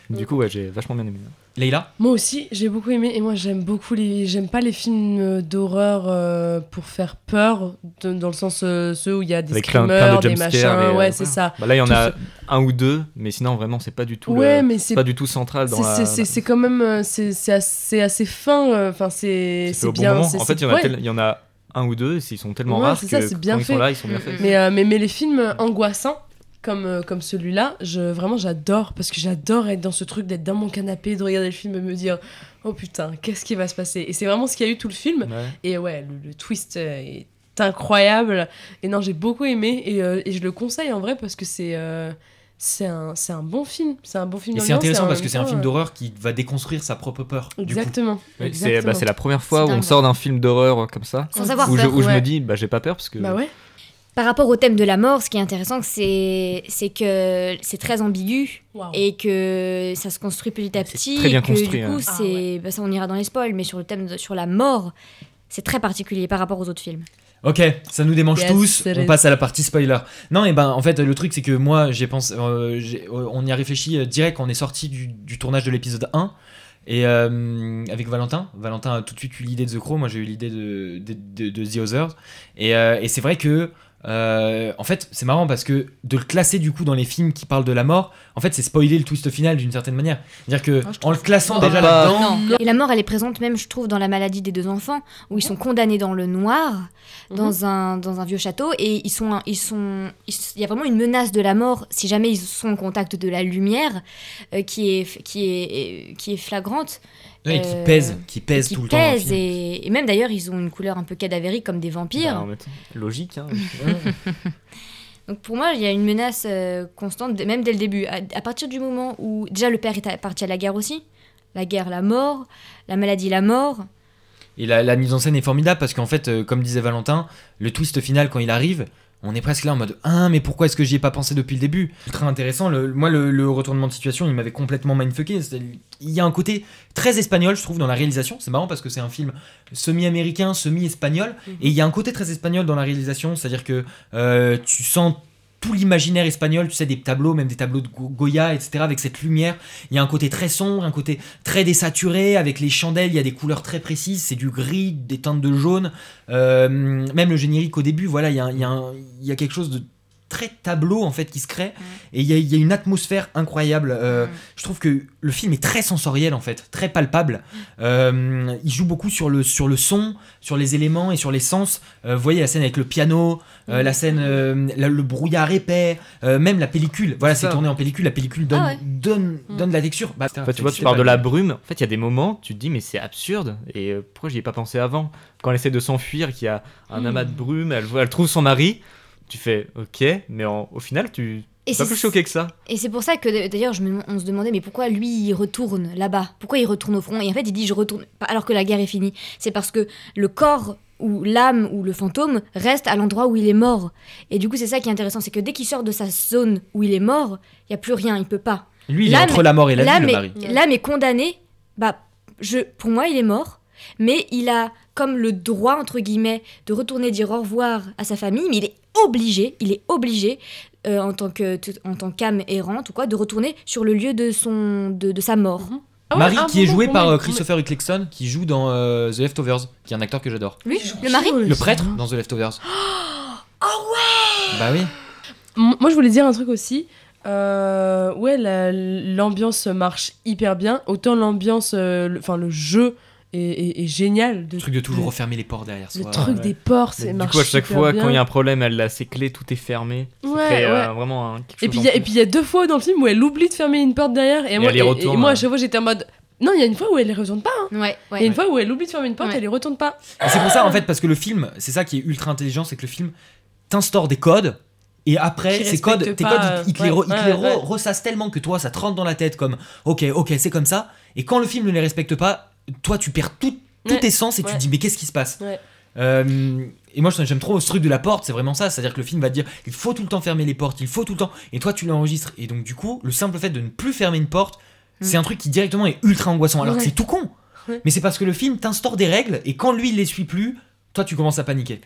Du coup, ouais, j'ai vachement bien aimé. Leïla Moi aussi, j'ai beaucoup aimé. Et moi, j'aime beaucoup les. J'aime pas les films euh, d'horreur euh, pour faire peur, de- dans le sens euh, ceux où il y a des Avec plein, screamers, plein de des machins. et, euh, ouais, c'est ça. Bah là, il y en Tout a un ou deux, mais sinon, vraiment, c'est pas du tout, Ouais, le- mais c'est pas du tout central dans c'est- la. c'est- quand même euh, c'est c'est assez, assez fin. euh, Enfin, c'est c'est bon bien. moment. c'est- En fait, il y, en a ouais. tel- il y en a un ou deux, ils sont tellement Ouais, rares c'est que ça, quand bien ils sont fait. là, ils sont bien Mm, faits. mm. Mais, euh, mais, mais les films angoissants, comme, euh, comme celui-là, je, vraiment j'adore, parce que j'adore être dans ce truc, d'être dans mon canapé, de regarder le film et me dire Oh putain, qu'est-ce qui va se passer? Et c'est vraiment ce qu'il y a eu tout le film. Ouais. Et ouais, le, le twist euh, est incroyable. Et non, j'ai beaucoup aimé, et, euh, et je le conseille en vrai, parce que c'est. euh, c'est un, c'est un bon film, c'est un bon film Et c'est intéressant parce que c'est un film d'horreur qui va déconstruire sa propre peur. coup. Exactement. C'est bah, la première fois où on sort d'un film d'horreur comme ça, Sans avoir où je, peur. où je me dis, bah j'ai pas peur parce que. Bah ouais. Par rapport au thème de la mort, ce qui est intéressant, c'est c'est que c'est très ambigu et que ça se construit petit à petit. très bien et que, construit, Du coup, hein. Ah ouais. bah, ça, on ira dans les spoils, mais sur le thème de, sur la mort, c'est très particulier par rapport aux autres films. Ok, ça nous démange Yes, tous. On passe à la partie spoiler. Non, et ben en fait le truc c'est que moi j'ai pensé, euh, j'ai- euh, on y a réfléchi euh, direct quand on est sorti du, du tournage de l'épisode 1 et euh, avec Valentin. Valentin a tout de suite eu l'idée de The Crow, moi j'ai eu l'idée de, de, de- de The Others. Et, euh, et c'est vrai que euh, en fait, c'est marrant parce que de le classer du coup dans les films qui parlent de la mort, en fait, c'est spoiler le twist final d'une certaine manière. C'est-à-dire que je en le classant déjà Pas- là-dedans, Et la mort, elle est présente même, je trouve, dans la maladie des deux enfants, où ils sont condamnés dans le noir, dans, un, dans un vieux château, et ils sont, ils sont, ils- il y a vraiment une menace de la mort si jamais ils sont en contact de la lumière, euh, qui est, qui est, qui est flagrante. Ouais, qui Euh, pèse, qui pèse qui tout le temps. pèse, et, et même d'ailleurs, ils ont une couleur un peu cadavérique comme des vampires. Bah, en logique. Hein. Donc pour moi, il y a une menace euh, constante, même dès le début. À, à partir du moment où déjà le père est parti à la guerre aussi, la guerre, la mort, la maladie, la mort. Et la, la mise en scène est formidable parce qu'en fait, euh, comme disait Valentin, le twist final quand il arrive, on est presque là en mode Ah, mais pourquoi est-ce que j'y ai pas pensé depuis le début? Très intéressant. Le, moi, le, le retournement de situation, il m'avait complètement mindfucké. Il y a un côté très espagnol, je trouve, dans la réalisation. C'est marrant parce que c'est un film semi-américain, semi-espagnol. Et il y a un côté très espagnol dans la réalisation, c'est-à-dire que euh, tu sens tout l'imaginaire espagnol, tu sais, des tableaux, même des tableaux de Go- Goya, etc., avec cette lumière. Il y a un côté très sombre, un côté très désaturé, avec les chandelles, il y a des couleurs très précises, c'est du gris, des teintes de jaune. Euh, même le générique au début, voilà, il y a, il y a quelque chose de très tableau en fait qui se crée. Et il y, a- il y a une atmosphère incroyable Euh, je trouve que le film est très sensoriel en fait très palpable. Euh, il joue beaucoup sur le, sur le son sur les éléments et sur les sens. Euh, vous voyez la scène avec le piano euh, la scène euh, la- le brouillard épais euh, même la pellicule. Voilà C'est tourné en pellicule la pellicule donne, Ah ouais. donne, donne de la texture. Bah, En fait, tu vois, tu parles de la brume. En fait, il y a des moments, tu te dis, mais c'est absurde. Et euh, pourquoi j'y ai pas pensé avant? Quand elle essaie de s'enfuir, qu'il y a un amas de brume, elle, voit- elle trouve son mari, tu fais ok, mais en- au final, tu Et es pas c'est- plus choqué que ça. Et c'est pour ça que d'ailleurs, je me- on se demandait, mais pourquoi lui, il retourne là-bas? Pourquoi il retourne au front? Et en fait, il dit, je retourne, alors que la guerre est finie. C'est parce que le corps ou l'âme ou le fantôme reste à l'endroit où il est mort. Et du coup, c'est ça qui est intéressant, c'est que dès qu'il sort de sa zone où il est mort, il y a plus rien, il peut pas. lui il est L'âme- entre la mort et la vie l'âme le est- mari L'âme est condamnée. Bah, je, pour moi, il est mort. Mais il a comme le droit, entre guillemets, de retourner dire au revoir à sa famille. Mais il est obligé, il est obligé, euh, en tant que en tant qu'âme errante ou quoi, de retourner sur le lieu de, son, de, de sa mort. Ah ouais, Marie ah, qui est bon, joué bon, par bon, euh, Christopher Eccleston qui joue dans euh, The Leftovers qui est un acteur que j'adore Lui, le mari le prêtre dans The Leftovers Oh ouais bah oui M- Moi, je voulais dire un truc aussi. Euh, ouais, la- l'ambiance marche hyper bien. Autant l'ambiance, euh, le- enfin le jeu est, est- est génial. De, le truc de toujours le- refermer les portes derrière Le soi truc ouais. des portes, c'est Du coup, à chaque fois, bien. quand il y a un problème, elle a ses clés, tout est fermé. Ouais, euh, ouais. vraiment Et chose puis en il y a- et puis il y a deux fois dans le film où elle oublie de fermer une porte derrière et, moi, elle y et- et retourne, moi à ouais. chaque fois j'étais en mode non il y a une fois où elle y retourne pas. hein. Ouais, Il y a ouais. une fois où elle oublie de fermer une porte Ouais. et elle y retourne pas. Et c'est pour ça en fait parce que le film c'est ça qui est ultra intelligent c'est que le film t'instaure des codes et après ces codes tes codes ils, ils te les, ouais, les ouais, ouais. ressassent tellement que toi ça te rentre dans la tête comme ok ok c'est comme ça et quand le film ne les respecte pas toi tu perds tout, tous Ouais, tes sens et tu te dis mais qu'est-ce qui se passe. Euh, et moi j'aime trop ce truc de la porte, c'est vraiment ça, c'est-à-dire que le film va te dire il faut tout le temps fermer les portes, il faut tout le temps, et toi tu l'enregistres, et donc du coup le simple fait de ne plus fermer une porte, c'est un truc qui directement est ultra angoissant, alors que c'est tout con, Ouais. mais c'est parce que le film t'instaure des règles, et quand lui il les suit plus, toi tu commences à paniquer.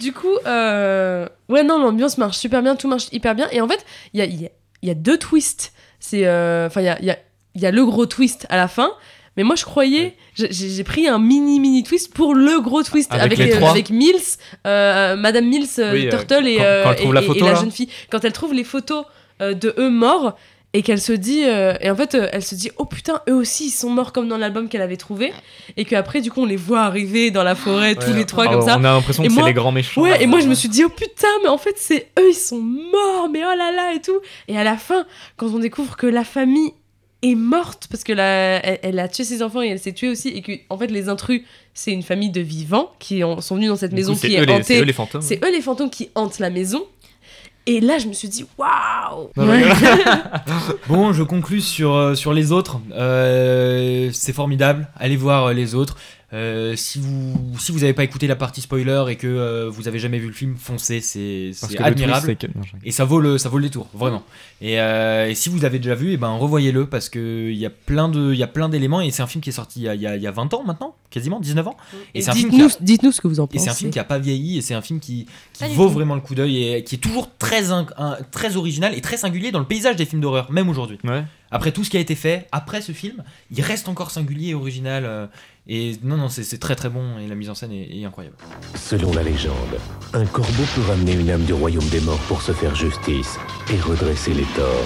Du coup, euh, ouais, non, l'ambiance marche super bien, tout marche hyper bien. Et en fait, il y a, il y a- il y a deux twists. C'est, euh, enfin, y, a, il y a le gros twist à la fin. Mais moi, je croyais, j'ai- pris un mini mini twist pour le gros twist Avec avec, euh, avec Mills, euh, Madame Mills, euh, Oui, Turtle et, quand- quand et- la et- photo, et la là. jeune fille. Quand elle trouve les photos de eux morts et qu'elle se dit, et en fait, elle se dit, oh putain, eux aussi ils sont morts comme dans l'album qu'elle avait trouvé. Et qu'après, du coup, on les voit arriver dans la forêt tous Ouais. les trois Ah, comme ça. On a l'impression que c'est les grands méchants. Ouais, et moi je me suis dit, oh putain, mais en fait, c'est eux, ils sont morts, mais oh là là, et tout. Et à la fin, quand on découvre que la famille est morte, parce que la, elle, elle a tué ses enfants et elle s'est tuée aussi, et que, en fait, les intrus, c'est une famille de vivants qui ont- sont venus dans cette Du maison coup, qui eux est les- hantée. c'est eux les fantômes. C'est eux les fantômes qui hantent la maison. Et là, je me suis dit, waouh! Bon, je conclus sur, euh, sur les autres. Euh, c'est formidable. Allez voir euh, les autres. Euh, si vous si vous n'avez pas écouté la partie spoiler et que euh, vous avez jamais vu le film, foncez, c'est twist, admirable. non, Et ça vaut le, ça vaut le détour, vraiment. Et, euh, et si vous l'avez déjà vu, et ben revoyez-le parce que il y a plein de, il y a plein d'éléments et c'est un film qui est sorti il y a, il y a- il y a 20 ans maintenant, quasiment 19 ans. Et, Et c'est dites-nous a- dites-nous ce que vous en et pensez. c'est un film qui a pas vieilli et c'est un film qui, qui vaut vraiment le coup d'œil et qui est toujours très, un- très original et très singulier dans le paysage des films d'horreur, même aujourd'hui. Ouais. Après tout ce qui a été fait, après ce film, il reste encore singulier et original. euh, et non, non, c'est très très bon et la mise en scène est, est incroyable. Selon la légende, un corbeau peut ramener une âme du royaume des morts pour se faire justice et redresser les torts.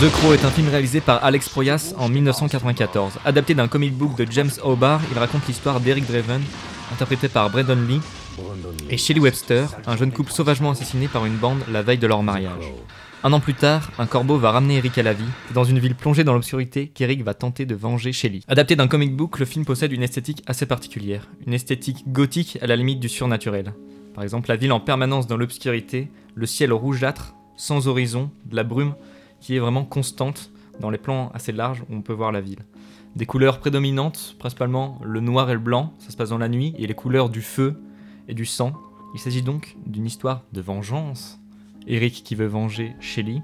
The Crow est un film réalisé par Alex Proyas en 1994. Adapté d'un comic book de James O'Barr, il raconte l'histoire d'Eric Draven, interprété par Brandon Lee, et Shelley Webster, un jeune couple sauvagement assassiné par une bande la veille de leur mariage. Un an plus tard, un corbeau va ramener Eric à la vie. C'est dans une ville plongée dans l'obscurité qu'Eric va tenter de venger Shelley. Adapté d'un comic book, le film possède une esthétique assez particulière. Une esthétique gothique à la limite du surnaturel. Par exemple, la ville en permanence dans l'obscurité, le ciel rougeâtre, sans horizon, de la brume qui est vraiment constante dans les plans assez larges où on peut voir la ville. Des couleurs prédominantes, principalement le noir et le blanc, ça se passe dans la nuit, et les couleurs du feu et du sang. Il s'agit donc d'une histoire de vengeance. Eric qui veut venger Shelly,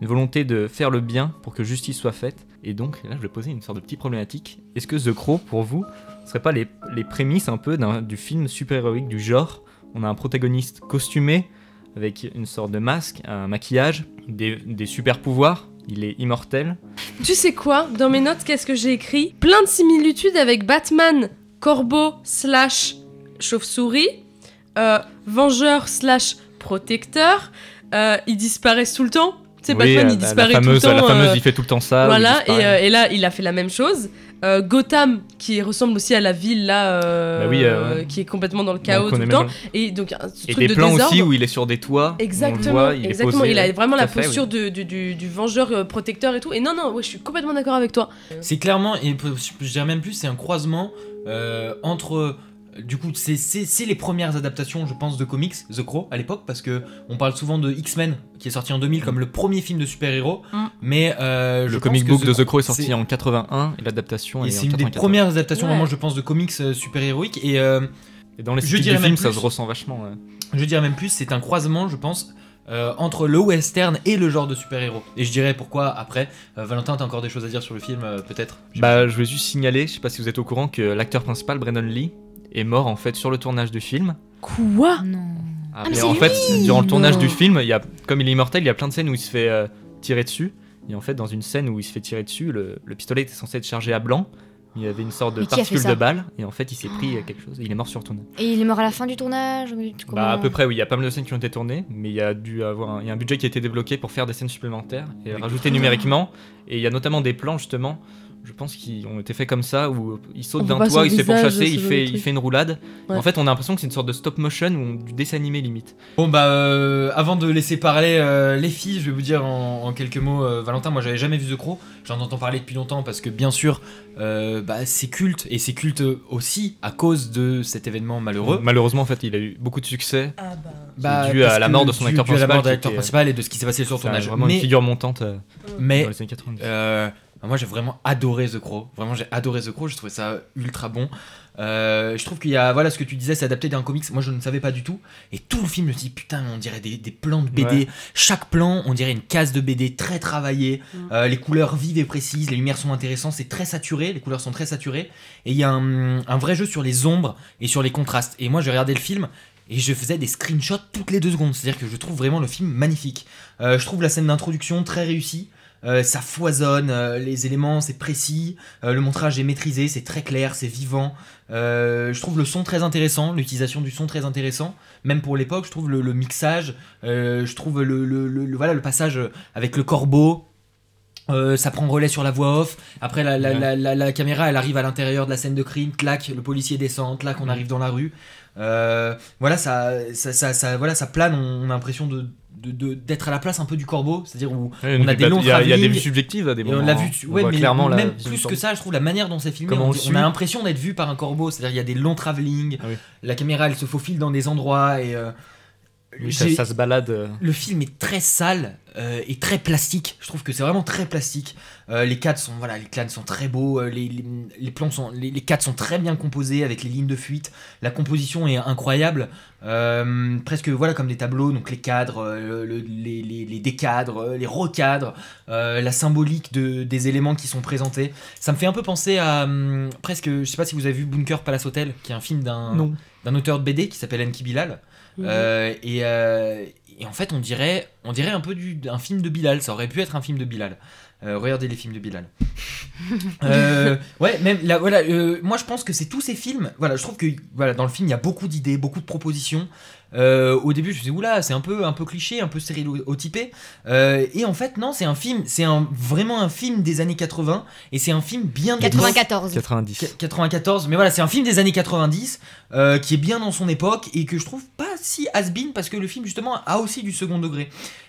une volonté de faire le bien pour que justice soit faite, et donc là je vais poser une sorte de petite problématique. Est-ce que The Crow, pour vous, ne serait pas les, les prémices un peu d'un- du film super-héroïque du genre? On a un protagoniste costumé, avec une sorte de masque, un maquillage, des, des super pouvoirs, il est immortel. Tu sais quoi? Dans mes notes, qu'est-ce que j'ai écrit? Plein de similitudes avec Batman, corbeau slash chauve-souris, euh, vengeur slash protecteur. Euh, ils disparaissent tout le temps. Tu sais, Oui, Batman, il disparaît fameuse, tout le temps. La fameuse, euh, il fait tout le temps ça. il Voilà, et, disparaît. euh, et là, il a fait la même chose. Euh, Gotham, qui ressemble aussi à la ville là, euh, Bah oui, euh, ouais. qui est complètement dans le chaos tout le temps. Et donc, un Et truc des de plans désordre. aussi où il est sur des toits. Exactement, voit, il exactement. posé, il a vraiment la fait, posture oui. de- du, du- du vengeur protecteur et tout. Et non, non, ouais, je suis complètement d'accord avec toi. C'est clairement, et je dirais même plus, c'est un croisement euh, entre. Du coup, c'est- c'est c'est les premières adaptations, je pense, de comics, The Crow, à l'époque, parce que on parle souvent de X-Men, qui est sorti en 2000 comme le premier film de super-héros, Mm. mais euh, je Le pense comic que book de The Crow est sorti en 81 et l'adaptation Et est c'est en une des 94. premières adaptations, Ouais. vraiment, je pense, de comics euh, super-héroïques. Et euh, Et dans les je dirais du ça plus- se ressent vachement. ouais. je dirais même plus, c'est un croisement, je pense, euh, entre le western et le genre de super-héros. Et je dirais pourquoi après. Euh, Valentin, t'as encore des choses à dire sur le film, euh, peut-être? Bah, je voulais juste signaler, je sais pas si vous êtes au courant, que l'acteur principal, Brandon Lee, est mort en fait sur le tournage du film. Quoi? Non. Ah, mais mais en fait, lui durant le tournage Non. du film, il y a, comme il est immortel, il y a plein de scènes où il se fait euh, tirer dessus. Et en fait, dans une scène où il se fait tirer dessus, le, le pistolet était censé être chargé à blanc. Il y avait une sorte de particule de balle. Et en fait, il s'est pris euh, quelque chose. Et il est mort sur le tournage. Et il est mort à la fin du tournage Bah, à peu près, oui. Il y a pas mal de scènes qui ont été tournées. Mais il y a dû avoir un, il y a un budget qui a été débloqué pour faire des scènes supplémentaires et rajouter numériquement. Et il y a notamment des plans, justement. Je pense qu'ils ont été faits comme ça où il saute d'un toit, il se fait pourchasser, il fait, il une roulade. Ouais. En fait, on a l'impression que c'est une sorte de stop motion ou du dessin animé limite. Bon bah euh, avant de laisser parler euh, les filles, je vais vous dire en, en quelques mots, euh, Valentin, moi j'avais jamais vu The Crow, j'en entends parler depuis longtemps parce que bien sûr euh, bah, c'est culte et c'est culte aussi à cause de cet événement malheureux. Malheureusement, en fait, il a eu beaucoup de succès. Bah, dû parce à la mort de son dû- acteur dû à la principal. mort de l'acteur était, principal et de ce qui s'est passé sur le c'est tournage. Vraiment mais une figure montante euh, mais dans les années 90. Moi j'ai vraiment adoré The Crow, vraiment j'ai adoré The Crow, j'ai trouvé ça ultra bon. Euh, je trouve qu'il y a, voilà ce que tu disais, c'est adapté d'un comics, moi je ne savais pas du tout. Et tout le film, je me dis putain, on dirait des, des plans de BD. Ouais. Chaque plan, on dirait une case de BD très travaillée. Euh, les couleurs vives et précises, les lumières sont intéressantes, c'est très saturé, les couleurs sont très saturées. Et il y a un, un vrai jeu sur les ombres et sur les contrastes. Et moi j'ai regardé le film. Et je faisais des screenshots toutes les deux secondes. C'est-à-dire que je trouve vraiment le film magnifique. Euh, je trouve la scène d'introduction très réussie. Euh, ça foisonne, euh, les éléments c'est précis, euh, le montrage est maîtrisé, c'est très clair, c'est vivant. Euh, je trouve le son très intéressant, l'utilisation du son très intéressant, même pour l'époque. Je trouve le, le mixage, euh, je trouve le, le- le- le- voilà le passage avec le corbeau. euh, ça prend relais sur la voix off. Après, la, la- Ouais. la- la- la caméra, elle arrive à l'intérieur de la scène de crime. Clac, le policier descend. Clac, on arrive dans la rue. Euh, voilà, ça, ça, ça, ça- voilà, ça plane. On, on a l'impression de d'être à la place un peu du corbeau, c'est-à-dire où Ouais, on a des longs il y a, il y a des vues subjectives à des moments. on l'a hein. vu, ouais, mais clairement la même plus que ça, je trouve la manière dont c'est filmé, on, a l'impression d'être vu par un corbeau, c'est-à-dire il y a des longs travelling, Ah oui. la caméra elle se faufile dans des endroits et euh, Oui, ça, se balade. euh, le film est très sale euh, et très plastique. Je trouve que c'est vraiment très plastique. Euh, les cadres sont voilà, les cadres sont très beaux. les, les, les plans sont, les, les cadres sont très bien composés avec les lignes de fuite. La composition est incroyable, Euh, presque voilà comme des tableaux. Donc les cadres, le- les, décadres, les recadres, euh, la symbolique de, des éléments qui sont présentés. Ça me fait un peu penser à hum, presque. Je sais pas si vous avez vu Bunker Palace Hotel, qui est un film d'un d'un auteur de BD qui s'appelle Enki Bilal. Mhm. Euh, et, euh, et en fait, on dirait, on dirait un peu du, un film de Bilal. Ça aurait pu être un film de Bilal. Euh, regardez les films de Bilal. Euh, ouais, même là, voilà. euh, moi, je pense que c'est tous ces films. Voilà, je trouve que voilà, dans le film, il y a beaucoup d'idées, beaucoup de propositions. Euh, au début, je me disais oula, c'est un peu, un peu cliché, un peu stéréotypé. Euh, et en fait, non, c'est un film, c'est un, vraiment un film des années 80 et c'est un film bien de l'époque. 94. 90. Qu- 94, mais voilà, c'est un film des années 90 euh, qui est bien dans son époque et que je trouve pas si has-been parce que le film justement a aussi du second degré.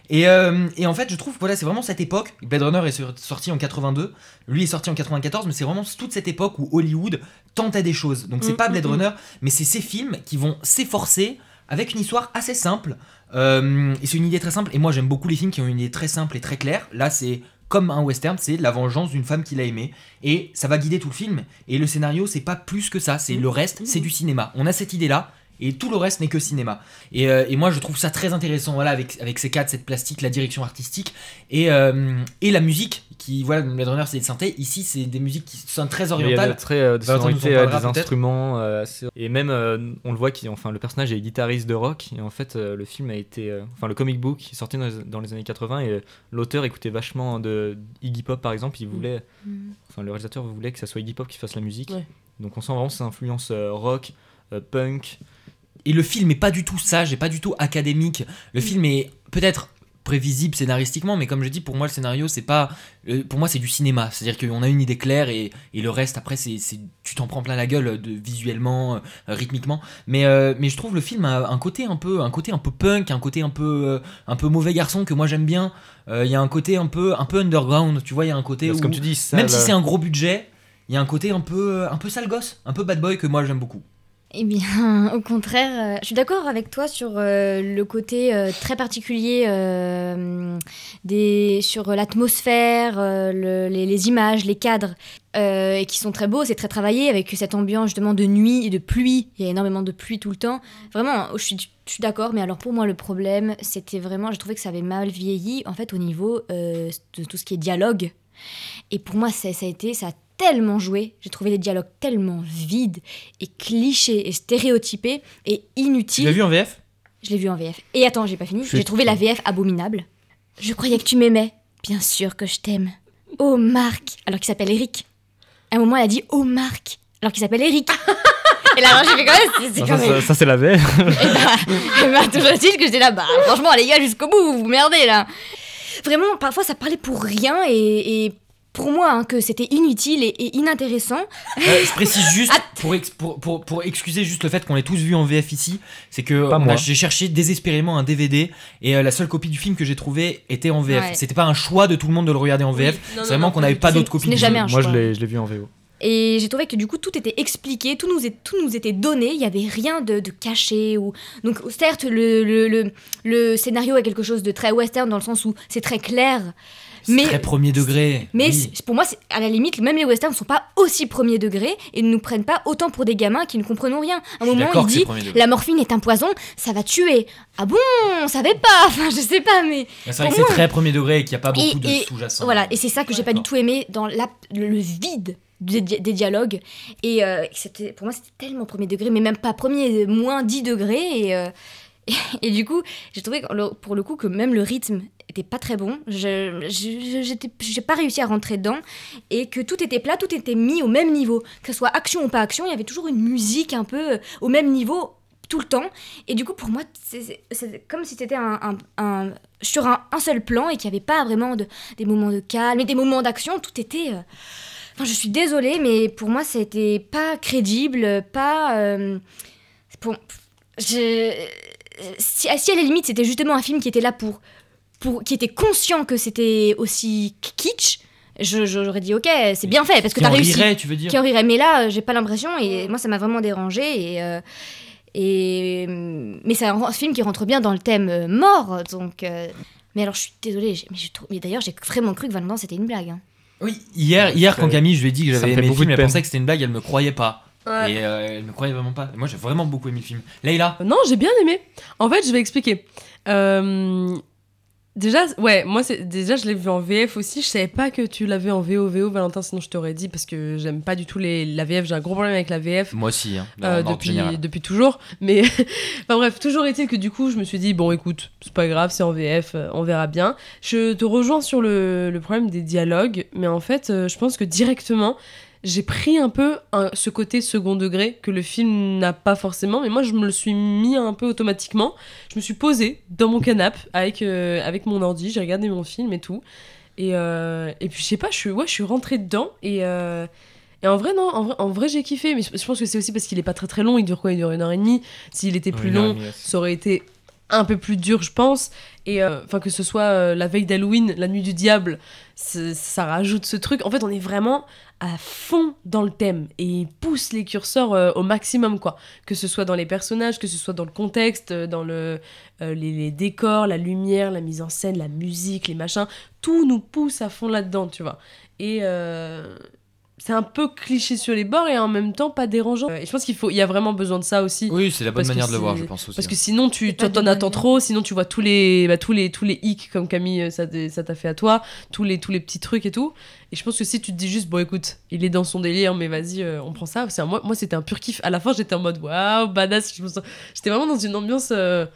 Et, euh, et en fait, je trouve que voilà, c'est vraiment cette époque. Blade Runner est sorti en 82, lui est sorti en 94, mais c'est vraiment toute cette époque où Hollywood tentait des choses. Donc c'est Mm, pas Blade mm, mm. Runner, mais c'est ces films qui vont s'efforcer avec une histoire assez simple. Euh, et c'est une idée très simple. Et moi, j'aime beaucoup les films qui ont une idée très simple et très claire. Là, c'est comme un western, c'est la vengeance d'une femme qu'il a aimée. Et ça va guider tout le film. Et le scénario, c'est pas plus que ça. C'est le reste, c'est du cinéma. On a cette idée-là. Et tout le reste n'est que cinéma. Et, euh, et moi, je trouve ça très intéressant, voilà, avec, avec ces cadres, cette plastique, la direction artistique et, euh, et la musique, qui, voilà, Blade Runner, c'est des synthés. Ici, c'est des musiques qui sont très Il y a orientales. de très euh, de parlera des instruments euh, assez- et même euh, on le voit qui enfin le personnage est guitariste de rock et en fait euh, le film a été euh, enfin le comic book est sorti dans les, dans les années 80 et euh, l'auteur écoutait vachement de Iggy Pop par exemple il voulait Mm. enfin le réalisateur voulait que ça soit Iggy Pop qui fasse la musique Ouais. donc on sent vraiment ses influences euh, rock euh, punk Et le film est pas du tout sage et pas du tout académique. Le film est peut-être prévisible scénaristiquement, mais comme je dis, pour moi, le scénario, c'est pas. euh, Pour moi, c'est du cinéma. C'est-à-dire qu'on a une idée claire et, et le reste, après, c'est tu t'en prends plein la gueule de, visuellement, euh, rythmiquement. Mais, euh, mais je trouve le film a un côté un peu, un côté un peu punk, un côté un peu, un peu mauvais garçon que moi j'aime bien. Euh, Il y a un côté un peu, un peu underground, tu vois, il y a un côté. Parce où- que comme tu dis ça, même si c'est un gros budget, il y a un côté un peu, un peu sale gosse, un peu bad boy que moi j'aime beaucoup. Eh bien, au contraire, euh, je suis d'accord avec toi sur euh, le côté euh, très particulier des, sur l'atmosphère, le- les, images, les cadres, et qui sont très beaux, c'est très travaillé avec cette ambiance justement de nuit et de pluie. Il y a énormément de pluie tout le temps. Vraiment, je suis, je suis d'accord, mais alors pour moi, le problème, c'était vraiment, je trouvais que ça avait mal vieilli, en fait, au niveau de tout ce qui est dialogue. Et pour moi, ça, a été, ça tellement joué. J'ai trouvé les dialogues tellement vides et clichés et stéréotypés et Tu inutiles. l'as vu en VF Je l'ai vu en VF. Et attends, j'ai pas fini. J'ai trouvé la VF abominable. Je croyais que tu m'aimais. Bien sûr que je t'aime. Oh Marc, alors qu'il s'appelle Eric. À un moment, elle a dit Oh Marc, alors qu'il s'appelle Eric. Et là, alors, j'ai fait quand même. c'est- C'est ça, quand ça, même. ça, c'est la VF Et bah, et bah, toujours est-il que j'étais là, bah, franchement, les gars, jusqu'au bout, vous vous merdez là. Vraiment, parfois, ça parlait pour rien et, et pour moi, hein, que c'était inutile et, et inintéressant. Euh, je précise juste, pour, ex- pour, pour, pour excuser juste le fait qu'on l'ait tous vu en VF ici, c'est que a- moi. j'ai cherché désespérément un DVD et euh, la seule copie du film que j'ai trouvé était en VF. Ouais. C'était pas un choix de tout le monde de le regarder en VF, non, c'est vraiment qu'on n'avait pas ce- d'autres ce copies. du jamais film. un moi je choix. l'ai je l'ai vu en VO Et j'ai trouvé que du coup tout était expliqué, tout nous, est, tout nous était donné, il n'y avait rien de, de caché. Ou... Donc certes, le, le, le, le scénario est quelque chose de très western dans le sens où c'est très clair. C'est Mais, très premier degré. mais oui. pour moi, c'est- à la limite, même les westerns ne sont pas aussi premier degré et ne nous prennent pas autant pour des gamins qui ne comprennent rien. À un moment, il dit la morphine est un poison, ça va tuer. Ah bon? On savait pas. Enfin, je sais pas, mais C'est vrai que c'est très premier degré et qu'il n'y a pas beaucoup et, de sous-jacent. Voilà, et c'est ça que j'ai pas du tout aimé dans la- le, le vide des, di- des dialogues. Et euh, c'était, pour moi, c'était tellement premier degré, mais même pas premier, moins 10 degrés. Et, euh, et, et du coup, j'ai trouvé pour le coup que même le rythme était pas très bon. Je, j'ai pas réussi à rentrer dedans. Et que tout était plat, tout était mis au même niveau. Que ce soit action ou pas action, il y avait toujours une musique un peu euh, au même niveau tout le temps. Et du coup, pour moi, c'est, comme si c'était un, sur un, seul plan et qu'il n'y avait pas vraiment de, des moments de calme et des moments d'action. Tout était. euh, Enfin, je suis désolée, mais pour moi, c'était pas crédible, pas. euh, si, si à la limite, c'était justement un film qui était là pour. Pour qui était conscient que c'était aussi kitsch. je- J'aurais dit ok, c'est bien fait parce que t'as réussi. rirait, tu veux dire Qui en rirait. Mais là, j'ai pas l'impression et moi, ça m'a vraiment dérangé et. euh, et mais c'est un, un film qui rentre bien dans le thème euh, mort, donc. euh, mais alors, je suis désolée, mais, d'ailleurs, j'ai vraiment cru que Valentin c'était une blague. hein. Oui, hier, hier quand Camille, je lui ai dit que j'avais aimé le film, elle pensait que c'était une blague, elle me croyait pas. Ouais. Et euh, elle me croyait vraiment pas. Et moi, j'ai vraiment beaucoup aimé le film. Leïla Non, j'ai bien aimé. En fait, je vais expliquer. Euh, Déjà, ouais, moi, c'est déjà, je l'ai vu en VF aussi. Je savais pas que tu l'avais en VO, Valentin, sinon je t'aurais dit parce que j'aime pas du tout les, la VF. J'ai un gros problème avec la VF. Moi aussi, hein, euh, depuis, depuis toujours. Mais, enfin bref, toujours est-il que du coup, je me suis dit, bon, écoute, c'est pas grave, c'est en VF, euh, on verra bien. Je te rejoins sur le, le problème des dialogues, mais en fait, euh, je pense que directement, j'ai pris un peu ce côté second degré que le film n'a pas forcément, mais moi je me le suis mis un peu automatiquement. Je me suis posée dans mon canapé avec, euh, avec mon ordi, j'ai regardé mon film et tout. Et, euh, et puis je sais pas, je suis, ouais, je suis rentrée dedans et, euh, et en vrai, non, en vrai, en vrai j'ai kiffé, mais je pense que c'est aussi parce qu'il est pas très très long, il dure quoi? Il dure une heure et demie. S'il était plus long, ça aurait été un peu plus dur, je pense. Et enfin, que ce soit la veille d'Halloween, la nuit du diable, ça rajoute ce truc. En fait, on est vraiment à fond dans le thème et pousse les curseurs euh, au maximum quoi. Que ce soit dans les personnages que ce soit dans le contexte euh, dans le euh, les, décors la lumière la mise en scène la musique les machins. Tout nous pousse à fond là dedans tu vois. Et c'est un peu cliché sur les bords et en même temps pas dérangeant. Et je pense qu'il faut, il y a vraiment besoin de ça aussi. Oui, c'est la bonne manière de le voir, je pense aussi. Parce que hein. sinon, tu t'en attends trop, sinon tu vois tous les, bah, tous les, tous les hicks comme Camille ça, ça t'a fait à toi, tous les, tous les petits trucs et tout. Et je pense que si tu te dis juste, bon écoute, il est dans son délire, mais vas-y, euh, on prend ça. C'est moi, moi c'était un pur kiff. À la fin, j'étais en mode waouh, badass. J'étais vraiment dans une ambiance. Euh,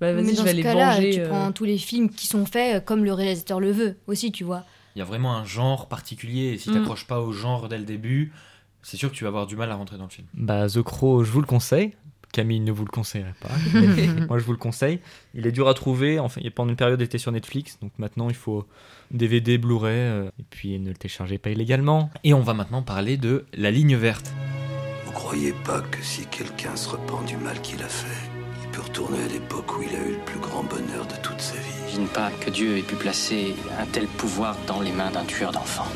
bah, vas-y, je vais aller venger. Tu prends tous les films qui sont faits comme le réalisateur le veut aussi, tu vois il y a vraiment un genre particulier. Et si tu mm. t'accroches pas au genre dès le début, c'est sûr que tu vas avoir du mal à rentrer dans le film. Bah, The Crow, je vous le conseille. Camille ne vous le conseillerait pas. Moi, je vous le conseille. Il est dur à trouver. Enfin, pendant une période, il était sur Netflix. Donc maintenant, il faut DVD, Blu-ray. Euh, et puis, ne le téléchargez pas illégalement. Et on va maintenant parler de La Ligne Verte. Vous croyez pas que si quelqu'un se repent du mal qu'il a fait, peut retourner à l'époque où il a eu le plus grand bonheur de toute sa vie J'imagine pas que Dieu ait pu placer un tel pouvoir dans les mains d'un tueur d'enfants.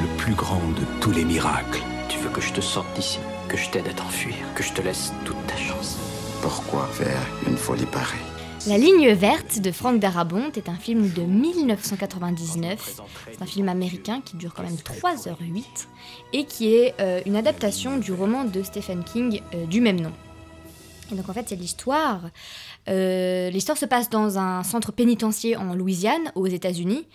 Le plus grand de tous les miracles. Tu veux que je te sorte d'ici, que je t'aide à t'enfuir, que je te laisse toute ta chance. Pourquoi faire une folie pareille? La ligne verte de Frank Darabont est un film de 1999. C'est un film américain qui dure quand même 3h08 et qui est euh, une adaptation du roman de Stephen King euh, du même nom. Et donc en fait c'est l'histoire euh, l'histoire se passe dans un centre pénitentiaire en Louisiane, aux États-Unis,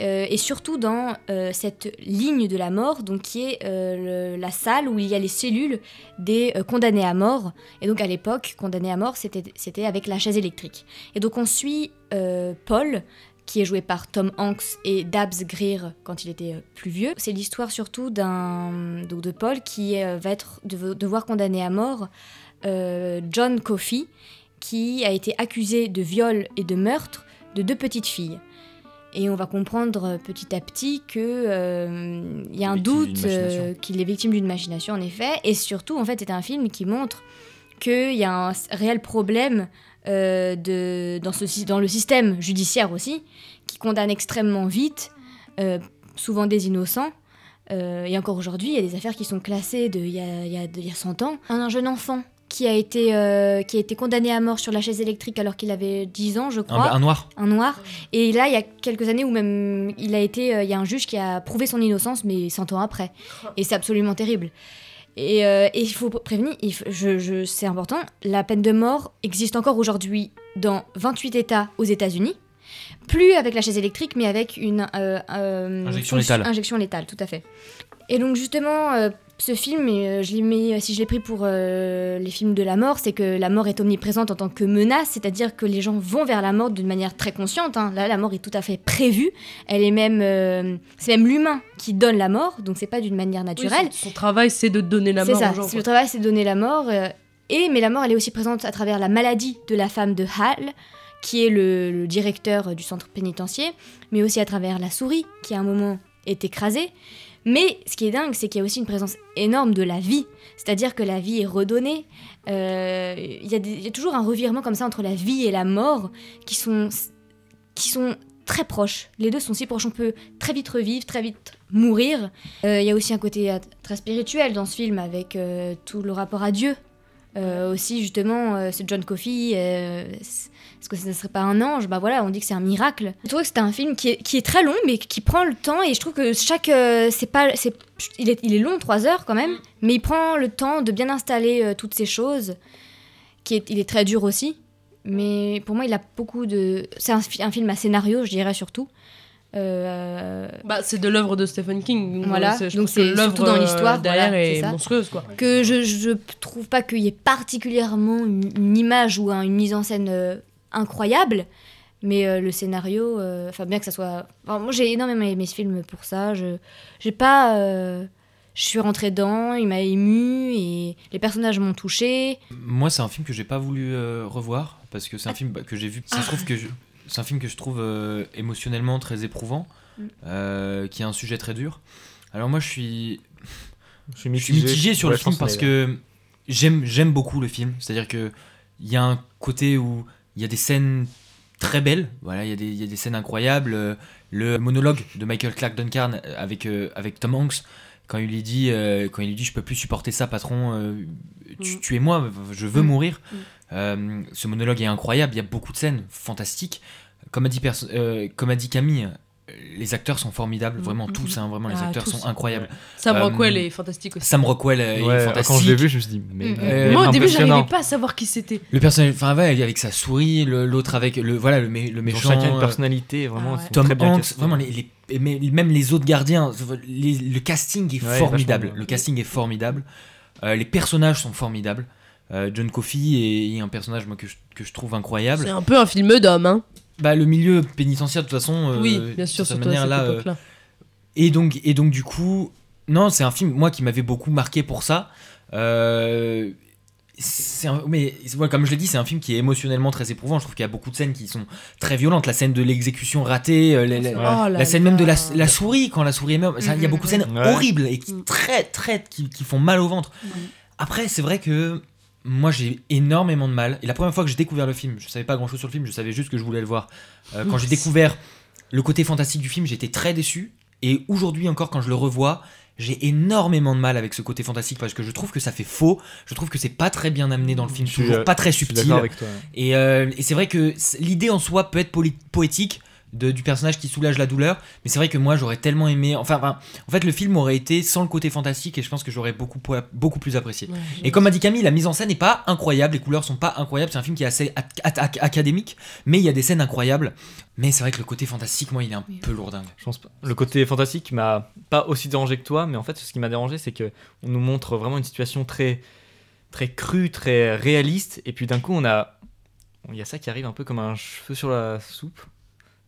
euh, et surtout dans euh, cette ligne de la mort, donc qui est la salle où il y a les cellules des condamnés à mort. Et donc à l'époque, condamné à mort, c'était avec la chaise électrique. Et donc on suit Paul, qui est joué par Tom Hanks et Dabs Greer quand il était plus vieux. C'est l'histoire surtout d'un de Paul qui va être devoir condamner à mort John Coffey qui a été accusé de viol et de meurtre de deux petites filles. Et on va comprendre petit à petit qu'il euh, y a un doute euh, qu'il est victime d'une machination, en effet. Et surtout, en fait, c'est un film qui montre qu'il y a un réel problème euh, de, dans, ce, dans le système judiciaire aussi, qui condamne extrêmement vite, souvent des innocents. et encore aujourd'hui, il y a des affaires qui sont classées d'il y a, y, a, y a 100 ans. Un jeune enfant qui a été, euh, qui a été condamné à mort sur la chaise électrique alors qu'il avait 10 ans, je crois. Un, noir. Un noir. Et là, il y a quelques années où même il a été, euh, il y a un juge qui a prouvé son innocence, mais 100 ans après. Et c'est absolument terrible. Et, euh, il faut prévenir, je, je, c'est important, la peine de mort existe encore aujourd'hui dans 28 États aux États-Unis. Plus avec la chaise électrique, mais avec une injection létale. Injection létale, tout à fait. Et donc justement, ce film, euh, je si je l'ai pris pour euh, les films de la mort, c'est que la mort est omniprésente en tant que menace, c'est-à-dire que les gens vont vers la mort d'une manière très consciente. Hein. Là, la mort est tout à fait prévue. Elle est même, euh, c'est même l'humain qui donne la mort, donc c'est pas d'une manière naturelle. son, travail, c'est de donner la mort. C'est ça. Le travail, c'est de donner la mort. et mais la mort, elle est aussi présente à travers la maladie de la femme de Hall qui est le, le directeur du centre pénitentiaire, mais aussi à travers la souris, qui à un moment est écrasée. Mais ce qui est dingue, c'est qu'il y a aussi une présence énorme de la vie. C'est-à-dire que la vie est redonnée. Euh, il y, a toujours un revirement comme ça entre la vie et la mort qui sont, qui sont très proches. Les deux sont si proches. On peut très vite revivre, très vite mourir. Euh, il y a aussi un côté euh, très spirituel dans ce film avec tout le rapport à Dieu. aussi, justement, c'est John Coffey est-ce que ce ne serait pas un ange Bah voilà, on dit que c'est un miracle. Je trouve que c'était un film qui est, qui est, très long, mais qui prend le temps, et je trouve que chaque. Euh, c'est pas, c'est, il, est, il est long, 3 heures quand même, mais il prend le temps de bien installer euh, toutes ces choses. Qui est, il est très dur aussi. mais pour moi, il a beaucoup de. C'est un, fi- un film à scénario, je dirais surtout. Euh, Bah, c'est de l'œuvre de Stephen King. donc, Voilà, c'est- je donc c'est l'œuvre, surtout dans l'histoire, derrière voilà, est c'est ça. monstrueuse, quoi. que je, je trouve pas qu'il y ait particulièrement une, une image ou un- une mise en scène incroyable, mais euh, le scénario, euh, enfin bien que ça soit... enfin, moi j'ai énormément aimé ce film pour ça, je j'ai pas... euh, je suis rentrée dedans, il m'a ému et les personnages m'ont touché. Moi, c'est un film que j'ai pas voulu euh, revoir parce que c'est un film bah, que j'ai vu. Ça se trouve que je- c'est un film que je trouve euh, émotionnellement très éprouvant, Mm. euh, qui a un sujet très dur. Alors moi, je suis, Je suis je suis mitigé. sur Ouais, le film parce que j'aime j'aime beaucoup le film. C'est-à-dire que il y a un côté où il y a des scènes très belles. Voilà, il y, a des- il y a des scènes incroyables. Euh, Le monologue de Michael Clark Duncan avec euh, avec Tom Hanks quand il lui dit euh, quand il lui dit je peux plus supporter ça patron euh, tu, Mm. tuez-moi je veux Mm. mourir Mm. Euh, ce monologue est incroyable il y a beaucoup de scènes fantastiques comme a dit euh, comme a dit Camille euh, les acteurs sont formidables, vraiment Mm, tous, mm. hein, vraiment les Ah, acteurs tous. sont incroyables. Sam Euh, Rockwell est fantastique aussi. Sam Rockwell euh, Ouais, est quand fantastique. je l'ai vu, je me suis dit, mais- Mm, mm. Euh, Moi, au début, j'arrivais pas à savoir qui c'était. Le personnage, enfin ouais, avec sa souris, l'autre avec le voilà le, mé- méchant. chacun une euh, personnalité, vraiment. Ah ouais. Tom Hanks, castés. vraiment les, les- et mais- même les autres gardiens, les- le casting est Ouais, formidable. Le casting est formidable. Euh, les personnages sont formidables. Euh, John Coffey est, est un personnage moi, que, je, que je trouve incroyable. C'est un peu un film d'homme, hein. Bah, le milieu pénitentiaire de toute façon. euh, oui, bien sûr, de cette surtout à cette manière-là, euh, époque-là. et donc, et donc du coup, non, c'est un film moi qui m'avait beaucoup marqué pour ça. Euh, un- mais ouais, comme je l'ai dit, c'est un film qui est émotionnellement très éprouvant. Je trouve qu'il y a beaucoup de scènes qui sont très violentes. La scène de l'exécution ratée, euh, la, la- Oh la là scène même de la, là. la souris quand la souris meurt. Ça, Il y a beaucoup de scènes Ouais. horribles et qui, très très qui, qui font mal au ventre. Après, c'est vrai que moi j'ai énormément de mal. Et la première fois que j'ai découvert le film, je savais pas grand chose sur le film, je savais juste que je voulais le voir. Euh, quand j'ai découvert le côté fantastique du film, j'étais très déçu. Et aujourd'hui encore, quand je le revois, j'ai énormément de mal avec ce côté fantastique parce que je trouve que ça fait faux. Je trouve que c'est pas très bien amené dans le film, Je suis, toujours pas très je suis subtil. d'accord avec toi. Et, euh, et c'est vrai que l'idée en soi peut être poétique de- du personnage qui soulage la douleur, mais c'est vrai que moi j'aurais tellement aimé. Enfin, enfin, en fait, le film aurait été sans le côté fantastique et je pense que j'aurais beaucoup, beaucoup plus apprécié. Ouais, Et comme a dit Camille, la mise en scène n'est pas incroyable, les couleurs sont pas incroyables. C'est un film qui est assez ac- ac- académique, mais il y a des scènes incroyables. Mais c'est vrai que le côté fantastique, moi, il est un peu lourdingue. Je pense pas. Le côté fantastique m'a pas aussi dérangé que toi, mais en fait, ce qui m'a dérangé, c'est que on nous montre vraiment une situation très, très crue, très réaliste, et puis d'un coup, on a, il y a ça qui arrive un peu comme un cheveu sur la soupe,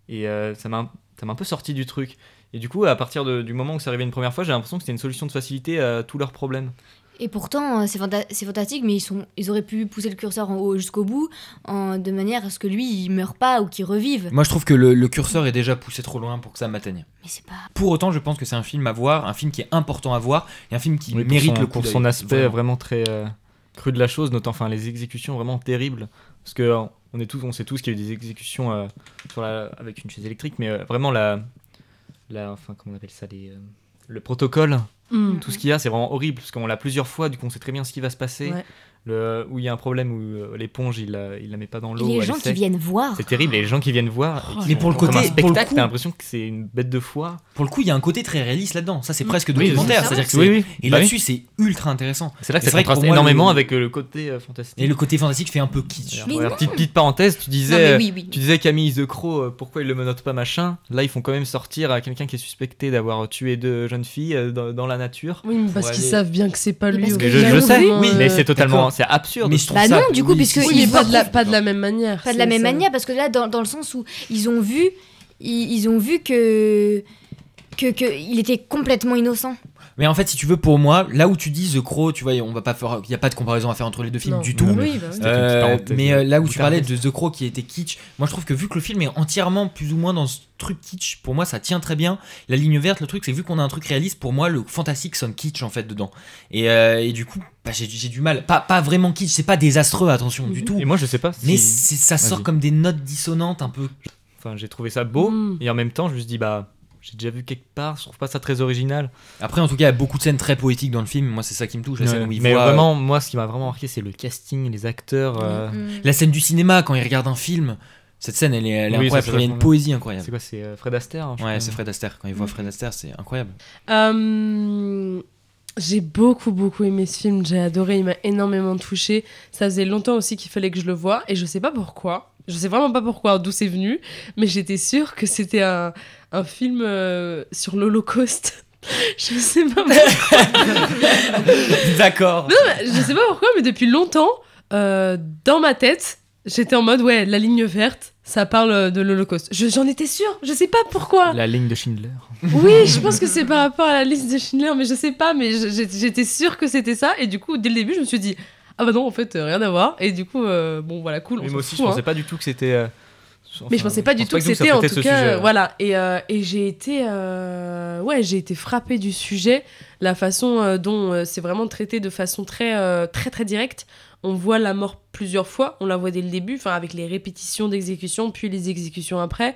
et euh, ça m'a, ça m'a un peu sorti du truc. Et du coup, à partir de- du moment où c'est arrivé une première fois, j'ai l'impression que c'était une solution de facilité à tous leurs problèmes. Et pourtant, euh, c'est fanta- c'est fantastique, mais ils, sont, ils auraient pu pousser le curseur en haut jusqu'au bout, en, de manière à ce que lui, il meure pas ou qu'il revive. Moi, je trouve que le, le curseur est déjà poussé trop loin pour que ça m'atteigne. Mais c'est pas... Pour autant, je pense que c'est un film à voir, un film qui est important à voir, et un film qui Oui, pour mérite son, le coup pour son aspect vraiment. vraiment, très euh, cru de la chose, notamment enfin les exécutions vraiment terribles. Parce que euh, on est tous, on sait tous qu'il y a eu des exécutions euh, sur la, avec une chaise électrique, mais euh, vraiment la, la, enfin comment on appelle ça, les, euh, le protocole, Mm. tout ce qu'il y a, c'est vraiment horrible parce qu'on l'a plusieurs fois, du coup on sait très bien ce qui va se passer. Ouais. Le, où il y a un problème où euh, l'éponge il la, il la met pas dans Et l'eau. les gens qui viennent voir. C'est terrible, et les gens qui viennent voir. qui Mais pour le comme côté- un spectacle, t'as l'impression que c'est une bête de foire. Pour le coup, il y a un côté très réaliste là-dedans. Ça, c'est presque Oui, documentaire. c'est C'est-à-dire que. Oui, oui. Et Bah là-dessus, c'est ultra intéressant. C'est là que ça vrai contraste pour moi, énormément le- avec euh, le côté euh, fantastique. Et le côté fantastique fait un peu kitsch. Petite, petite parenthèse, tu disais, oui, oui. tu disais Camille The Crow, pourquoi il le menotte pas machin? Là, ils font quand même sortir à quelqu'un qui est suspecté d'avoir tué deux jeunes filles dans, la nature. Oui, parce qu'ils savent bien que c'est pas lui. je, sais, oui, mais c'est totalement. C'est absurde. Mais je trouve Bah ça- non, du coup, oui, puisque Oui, ils mais pas voient- de, la, pas de la même manière. Pas de la même ça. manière, parce que là, dans, dans le sens où ils ont vu, ils, ils ont vu que, que, que il était complètement innocent. Mais en fait, si tu veux, pour moi, là où tu dis The Crow, tu vois, on va pas faire, il y a pas de comparaison à faire entre les deux films Non. du tout. Oui, mais bah oui. Euh, mais euh, là où tu parlais de The Crow qui était kitsch, moi je trouve que vu que le film est entièrement plus ou moins dans ce truc kitsch, pour moi ça tient très bien. La ligne verte, le truc, c'est vu qu'on a un truc réaliste, pour moi le fantastique sonne kitsch en fait dedans. Et, euh, et du coup, bah, j'ai j'ai du mal. Pas, pas vraiment kitsch, c'est pas désastreux, attention, du tout. Et moi, je sais pas. si- Mais ça sort comme des notes dissonantes un peu. Enfin, j'ai trouvé ça beau, Mm. et en même temps, je me suis dit, bah, j'ai déjà vu quelque part, je trouve pas ça très original. Après, en tout cas, il y a beaucoup de scènes très poétiques dans le film. Moi, c'est ça qui me touche. La scène où il mais voit, euh, vraiment, moi, ce qui m'a vraiment marqué, c'est le casting, les acteurs. euh, Mm. La scène du cinéma quand il regarde un film. Cette scène, elle est, elle est Oui, incroyable. c'est Il y a une poésie C'est incroyable. quoi, c'est euh, Fred Astaire hein, Ouais, c'est Fred Astaire. Quand il voit Fred Astaire, c'est incroyable. Euh, J'ai beaucoup, beaucoup aimé ce film. J'ai adoré. Il m'a énormément touché. Ça faisait longtemps aussi qu'il fallait que je le voie. Et je sais pas pourquoi. Je sais vraiment pas pourquoi, d'où c'est venu. Mais j'étais sûre que c'était un, un film euh, sur l'Holocauste. je sais pas pourquoi. D'accord. Non, mais je sais pas pourquoi, mais depuis longtemps, euh, dans ma tête, j'étais en mode ouais, la ligne verte, ça parle de l'Holocauste. Je- J'en étais sûre. Je sais pas pourquoi. La ligne de Schindler. Oui, je pense que c'est par rapport à la liste de Schindler, mais je sais pas, mais je- j'ai- j'étais sûre que c'était ça, et du coup, dès le début, je me suis dit, ah bah non, en fait, euh, rien à voir, et du coup, euh, bon, voilà, cool. on Mais s'en moi aussi, fout, je pensais hein. pas du tout que c'était. euh, Mais je pensais pas du pense tout que c'était, en tout cas, voilà, et, euh, et j'ai été, euh, ouais, j'ai été frappée du sujet, la façon euh, dont c'est vraiment traité de façon très, très, très directe. On voit la mort plusieurs fois, on la voit dès le début, enfin, avec les répétitions d'exécution, puis les exécutions après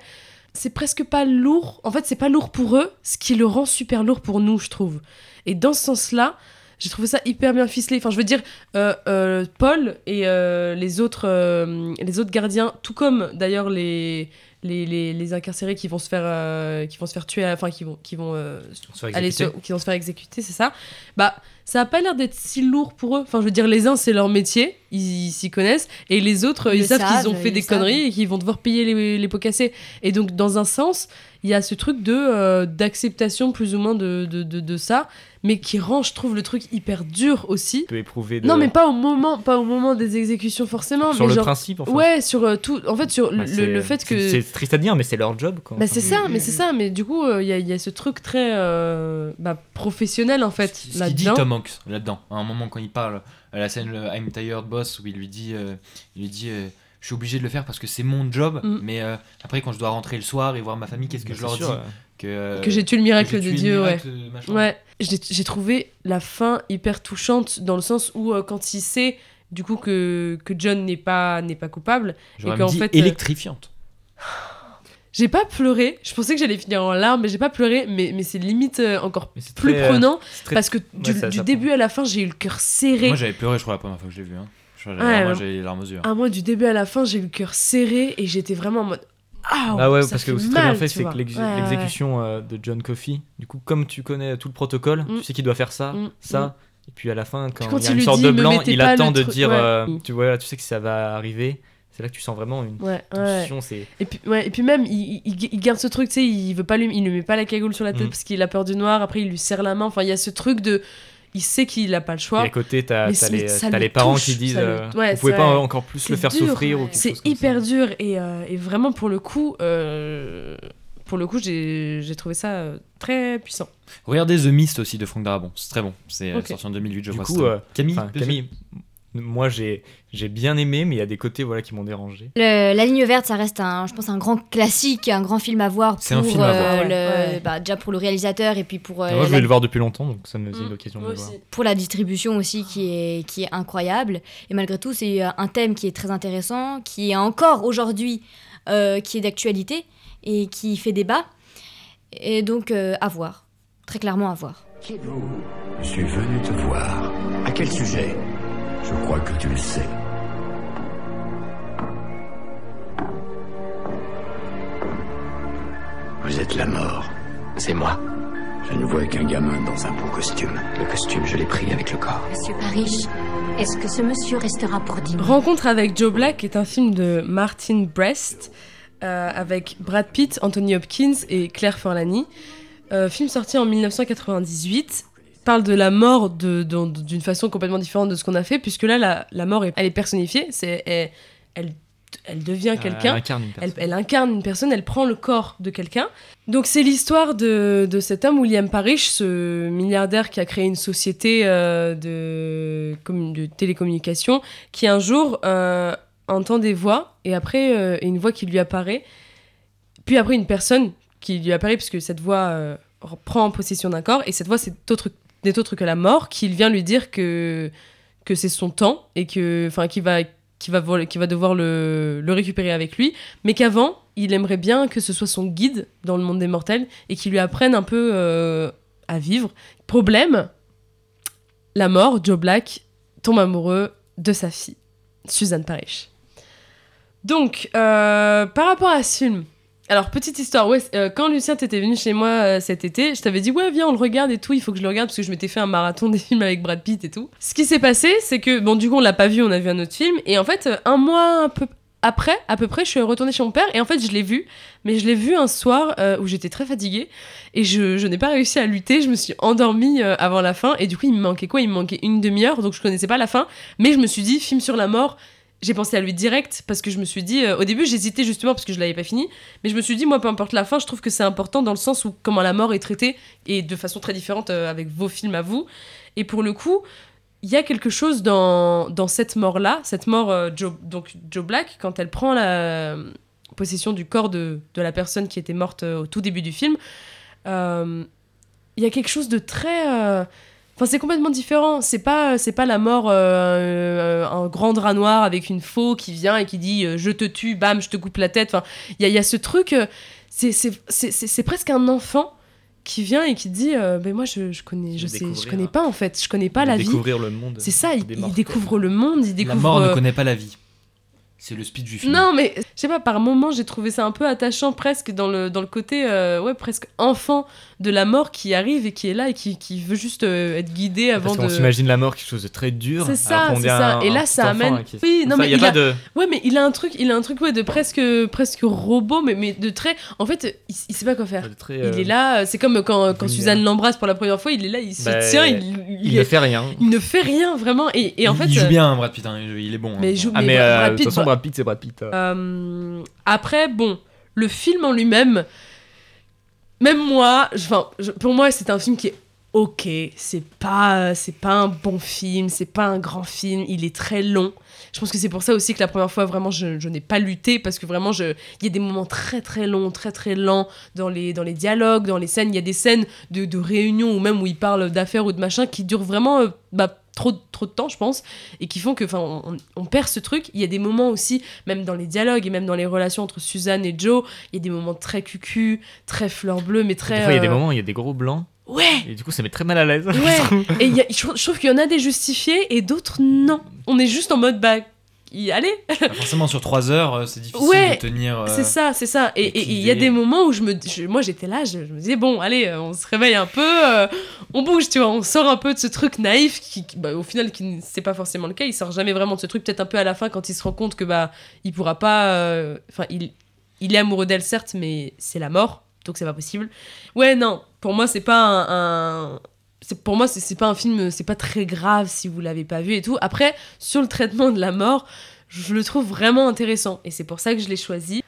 c'est presque pas lourd. En fait, c'est pas lourd pour eux, ce qui le rend super lourd pour nous, je trouve. Et dans ce sens-là, j'ai trouvé ça hyper bien ficelé. Enfin, je veux dire, euh, euh, Paul et euh, les, autres, euh, les autres gardiens, tout comme d'ailleurs les, les, les, les incarcérés qui vont se faire, euh, qui vont se faire tuer, enfin, qui vont, qui vont, euh, Se faire aller qui vont se faire exécuter, c'est ça. Bah, ça a pas l'air d'être si lourd pour eux. Enfin, je veux dire, les uns, c'est leur métier, ils s'y connaissent, et les autres, Ils savent qu'ils ont fait ils des savent. conneries et qu'ils vont devoir payer les, les pots cassés. Et donc, dans un sens, il y a ce truc de euh, d'acceptation plus ou moins de, de, de, de ça, mais qui rend, je trouve, le truc hyper dur aussi. peut éprouver de- Non, mais pas au moment, pas au moment des exécutions forcément. Sur mais le genre- principe, enfin. Ouais, sur euh, tout. En fait, sur Bah, le, fait que. c'est- C'est triste à dire, mais c'est leur job, quoi. Bah c'est ça, mais c'est ça, mais du coup, il y, a- y a ce truc très euh, bah, professionnel en fait Ce qu'il dit. Tom Hanks là-dedans, à un moment quand il parle à la scène le I'm tired boss où il lui dit, euh, il lui dit, euh, je suis obligé de le faire parce que c'est mon job, Mm. mais euh, après quand je dois rentrer le soir et voir ma famille, qu'est-ce que Bah, je leur dis ouais. Que, euh, que j'ai tué le miracle j'ai de Dieu, miracle, ouais. euh, machin. Ouais, j'ai j'ai trouvé la fin hyper touchante dans le sens où euh, quand il sait du coup que, que John n'est pas n'est pas coupable et qu'en fait euh, électrifiante. j'ai pas pleuré, je pensais que j'allais finir en larmes mais j'ai pas pleuré mais, mais c'est limite encore plus très, prenant très- parce que ouais, du, ça- du ça début à la fin j'ai eu le cœur serré. Moi j'avais pleuré, je crois, la première fois que je l'ai vu. Hein. Je crois que Ouais, j'ai les larmes aux yeux. Ah moi du début à la fin j'ai eu le cœur serré et j'étais vraiment en mode ah Ah ouais, parce que c'est très bien fait, c'est que Ouais, ouais, l'exécution euh, de John Coffey, du coup, comme tu connais tout le protocole, Mm. tu sais qu'il doit faire ça, Mm, ça, mm. et puis à la fin, quand, quand il y a une sorte dit, de blanc, il attend de dire, ouais. euh, tu vois, tu sais que ça va arriver, c'est là que tu sens vraiment une tension. Et puis, et puis même, il, il- il garde ce truc, tu sais, il veut pas lui, il lui met pas la cagoule sur la tête parce qu'il a peur du noir. Après, il lui serre la main. Enfin, il y a ce truc de, il sait qu'il a pas le choix. Et à côté, t'as c'est- les, parents touche, qui disent, ça lui- euh, ouais, vous pouvez pas encore plus le faire dur, souffrir C'est ça. hyper dur et, euh, et vraiment pour le coup, euh, pour le coup, j'ai trouvé ça euh, très puissant. Regardez The Mist aussi de Franck Darabon, c'est très bon. C'est euh, Ok. sorti en 2008, je Du crois. coup, euh. Camille, enfin, Camille, moi j'ai j'ai bien aimé, mais il y a des côtés voilà qui m'ont dérangé. Le- la ligne verte, ça reste un, je pense, un grand classique, un grand film à voir C'est un film à voir. euh, Ouais, le- ouais. bah, déjà pour le réalisateur et puis pour euh, moi, je voulais le voir depuis longtemps, donc ça me faisait Mm, l'occasion de le voir. pour la distribution aussi qui est, qui est incroyable. Et malgré tout, c'est euh, un thème qui est très intéressant, qui est encore aujourd'hui, euh, qui est d'actualité et qui fait débat. Et donc, euh, à voir. Très clairement à voir. Qui êtes-vous? Je suis venu te voir. À quel sujet? Je crois que tu le sais. Vous êtes la mort. C'est moi. Je ne vois qu'un gamin dans un beau costume. Le costume, je l'ai pris avec le corps. Monsieur Parrish, est-ce que ce monsieur restera pour dîner Rencontre avec Joe Black est un film de Martin Brest euh, avec Brad Pitt, Anthony Hopkins et Claire Forlani. Euh, film sorti en 1998 parle de la mort de- d'une façon complètement différente de ce qu'on a fait puisque là la, la mort est, elle est personnifiée c'est elle, elle, elle devient quelqu'un Elle incarne une personne. elle, elle incarne une personne, elle prend le corps de quelqu'un. Donc c'est l'histoire de, de cet homme, William Parrish, ce milliardaire qui a créé une société euh, de, de télécommunications, qui un jour euh, entend des voix, et après euh, une voix qui lui apparaît, puis après une personne qui lui apparaît, puisque cette voix prend possession d'un corps, et cette voix c'est autre, n'est autre que la mort, qui vient lui dire que, que c'est son temps, et que, enfin, qui va va, va devoir le, le récupérer avec lui, mais qu'avant, il aimerait bien que ce soit son guide dans le monde des mortels et qu'il lui apprenne un peu euh, à vivre. Problème, la mort, Joe Black tombe amoureux de sa fille, Suzanne Parrish. Donc, euh, par rapport à ce film, Alors, petite histoire, euh, quand Lucien t'étais venu chez moi euh, cet été, je t'avais dit, ouais, viens, on le regarde et tout, il faut que je le regarde parce que je m'étais fait un marathon des films avec Brad Pitt et tout. Ce qui s'est passé, c'est que, bon, du coup, on l'a pas vu, on a vu un autre film, et en fait, euh, un mois un peu après, à peu près, je suis retournée chez mon père, et en fait, je l'ai vu, mais je l'ai vu un soir où j'étais très fatiguée, et je, n'ai pas réussi à lutter, je me suis endormie avant la fin, et du coup, il me manquait quoi? Il me manquait une demi-heure, donc je connaissais pas la fin, mais je me suis dit, film sur la mort, j'ai pensé à lui direct parce que je me suis dit euh, au début j'hésitais justement parce que je l'avais pas fini mais je me suis dit moi peu importe la fin je trouve que c'est important dans le sens où comment la mort est traitée et de façon très différente euh, avec vos films à vous. Et pour le coup il y a quelque chose dans, dans cette mort là cette mort euh, Joe, donc Joe Black quand elle prend la possession du corps de, de la personne qui était morte au tout début du film il y a quelque chose de très Enfin, c'est complètement différent. C'est pas, c'est pas la mort, euh, euh, un grand drap noir avec une faux qui vient et qui dit euh, je te tue, bam, je te coupe la tête. Enfin, il y a, il y a ce truc. euh, c'est, c'est, c'est, c'est- c'est presque un enfant qui vient et qui dit euh, ben moi je, je connais, je sais, je découvrir. connais pas en fait, je connais pas la vie. Découvrir le monde. C'est ça, il, découvre le monde, il La découvre. mort ne euh, connaît pas la vie. C'est le speech du film. non, mais je sais pas, par moments, j'ai trouvé ça un peu attachant, presque dans le, dans le côté, euh, ouais, presque enfant de la mort qui arrive et qui est là et qui, qui veut juste euh, être guidé avant Parce de. s'imagine la mort quelque chose de très dur. C'est ça, c'est ça. un- Et là, ça amène. enfant, hein, qui- Oui, non, Ça, mais y a il pas a... de. Ouais, mais il a un truc, il a un truc ouais, de presque, presque robot, mais, mais de très. En fait, il, il sait pas quoi faire. Il euh, est là, c'est comme quand, quand. Suzanne l'embrasse pour la première fois, il est là, il se Bah, tient, il, il est- ne fait rien. Il ne fait rien, vraiment. Et, et en il, fait. il joue euh, bien, Brad Pitt. hein, il est bon. hein. Mais il joue- Ah, mais mais Brad Pitt, c'est Brad Pitt. euh. Euh, après, bon, le film en lui-même, même moi, je- pour moi, c'est un film qui est ok. C'est pas, c'est pas un bon film, c'est pas un grand film. Il est très long. Je pense que c'est pour ça aussi que la première fois, vraiment, je, je n'ai pas lutté parce que vraiment, il y a des moments très très longs, très très lents dans les, dans les dialogues, dans les scènes. Il y a des scènes de, de réunion ou même où ils parlent d'affaires ou de machin qui durent vraiment euh, bah, trop, trop de temps, je pense, et qui font que, enfin, on, on perd ce truc. Il y a des moments aussi, même dans les dialogues et même dans les relations entre Suzanne et Joe, il y a des moments très cucu, très fleur bleue, mais très. Des fois, il y a des euh, moments où il y a des gros blancs. Ouais. Et du coup, ça met très mal à l'aise. Ouais, et il y a- je, trouve- je trouve qu'il y en a des justifiés et d'autres non. On est juste en mode bah, y allez. Bah, forcément, sur 3 heures, euh, c'est difficile Ouais, de tenir. euh, c'est ça, c'est ça. Et il y a des moments où je me, je- moi j'étais là, je, je me disais bon, allez, euh, on se réveille un peu, euh, on bouge, tu vois, on sort un peu de ce truc naïf qui, qui, bah, au final, qui c'est pas forcément le cas. Il sort jamais vraiment de ce truc. Peut-être un peu à la fin quand il se rend compte que bah, il pourra pas. Enfin, il, il est amoureux d'elle certes, mais c'est la mort, donc c'est pas possible. Ouais, non, pour moi c'est pas un. Pour moi, c'est pas un film, c'est pas très grave si vous l'avez pas vu et tout. Après, sur le traitement de la mort, je le trouve vraiment intéressant et c'est pour ça que je l'ai choisi.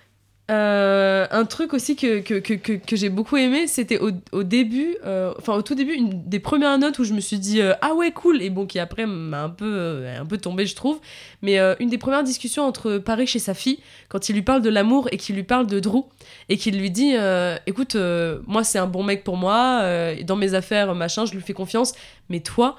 Euh, un truc aussi que, que, que, que, j'ai beaucoup aimé, c'était au, au début, euh, enfin au tout début, une des premières notes où je me suis dit euh, ah ouais cool et bon qui après m'a un peu un peu tombé je trouve, mais une des premières discussions entre Paris et sa fille quand il lui parle de l'amour et qu'il lui parle de Drew et qu'il lui dit écoute moi c'est un bon mec pour moi dans mes affaires machin je lui fais confiance mais toi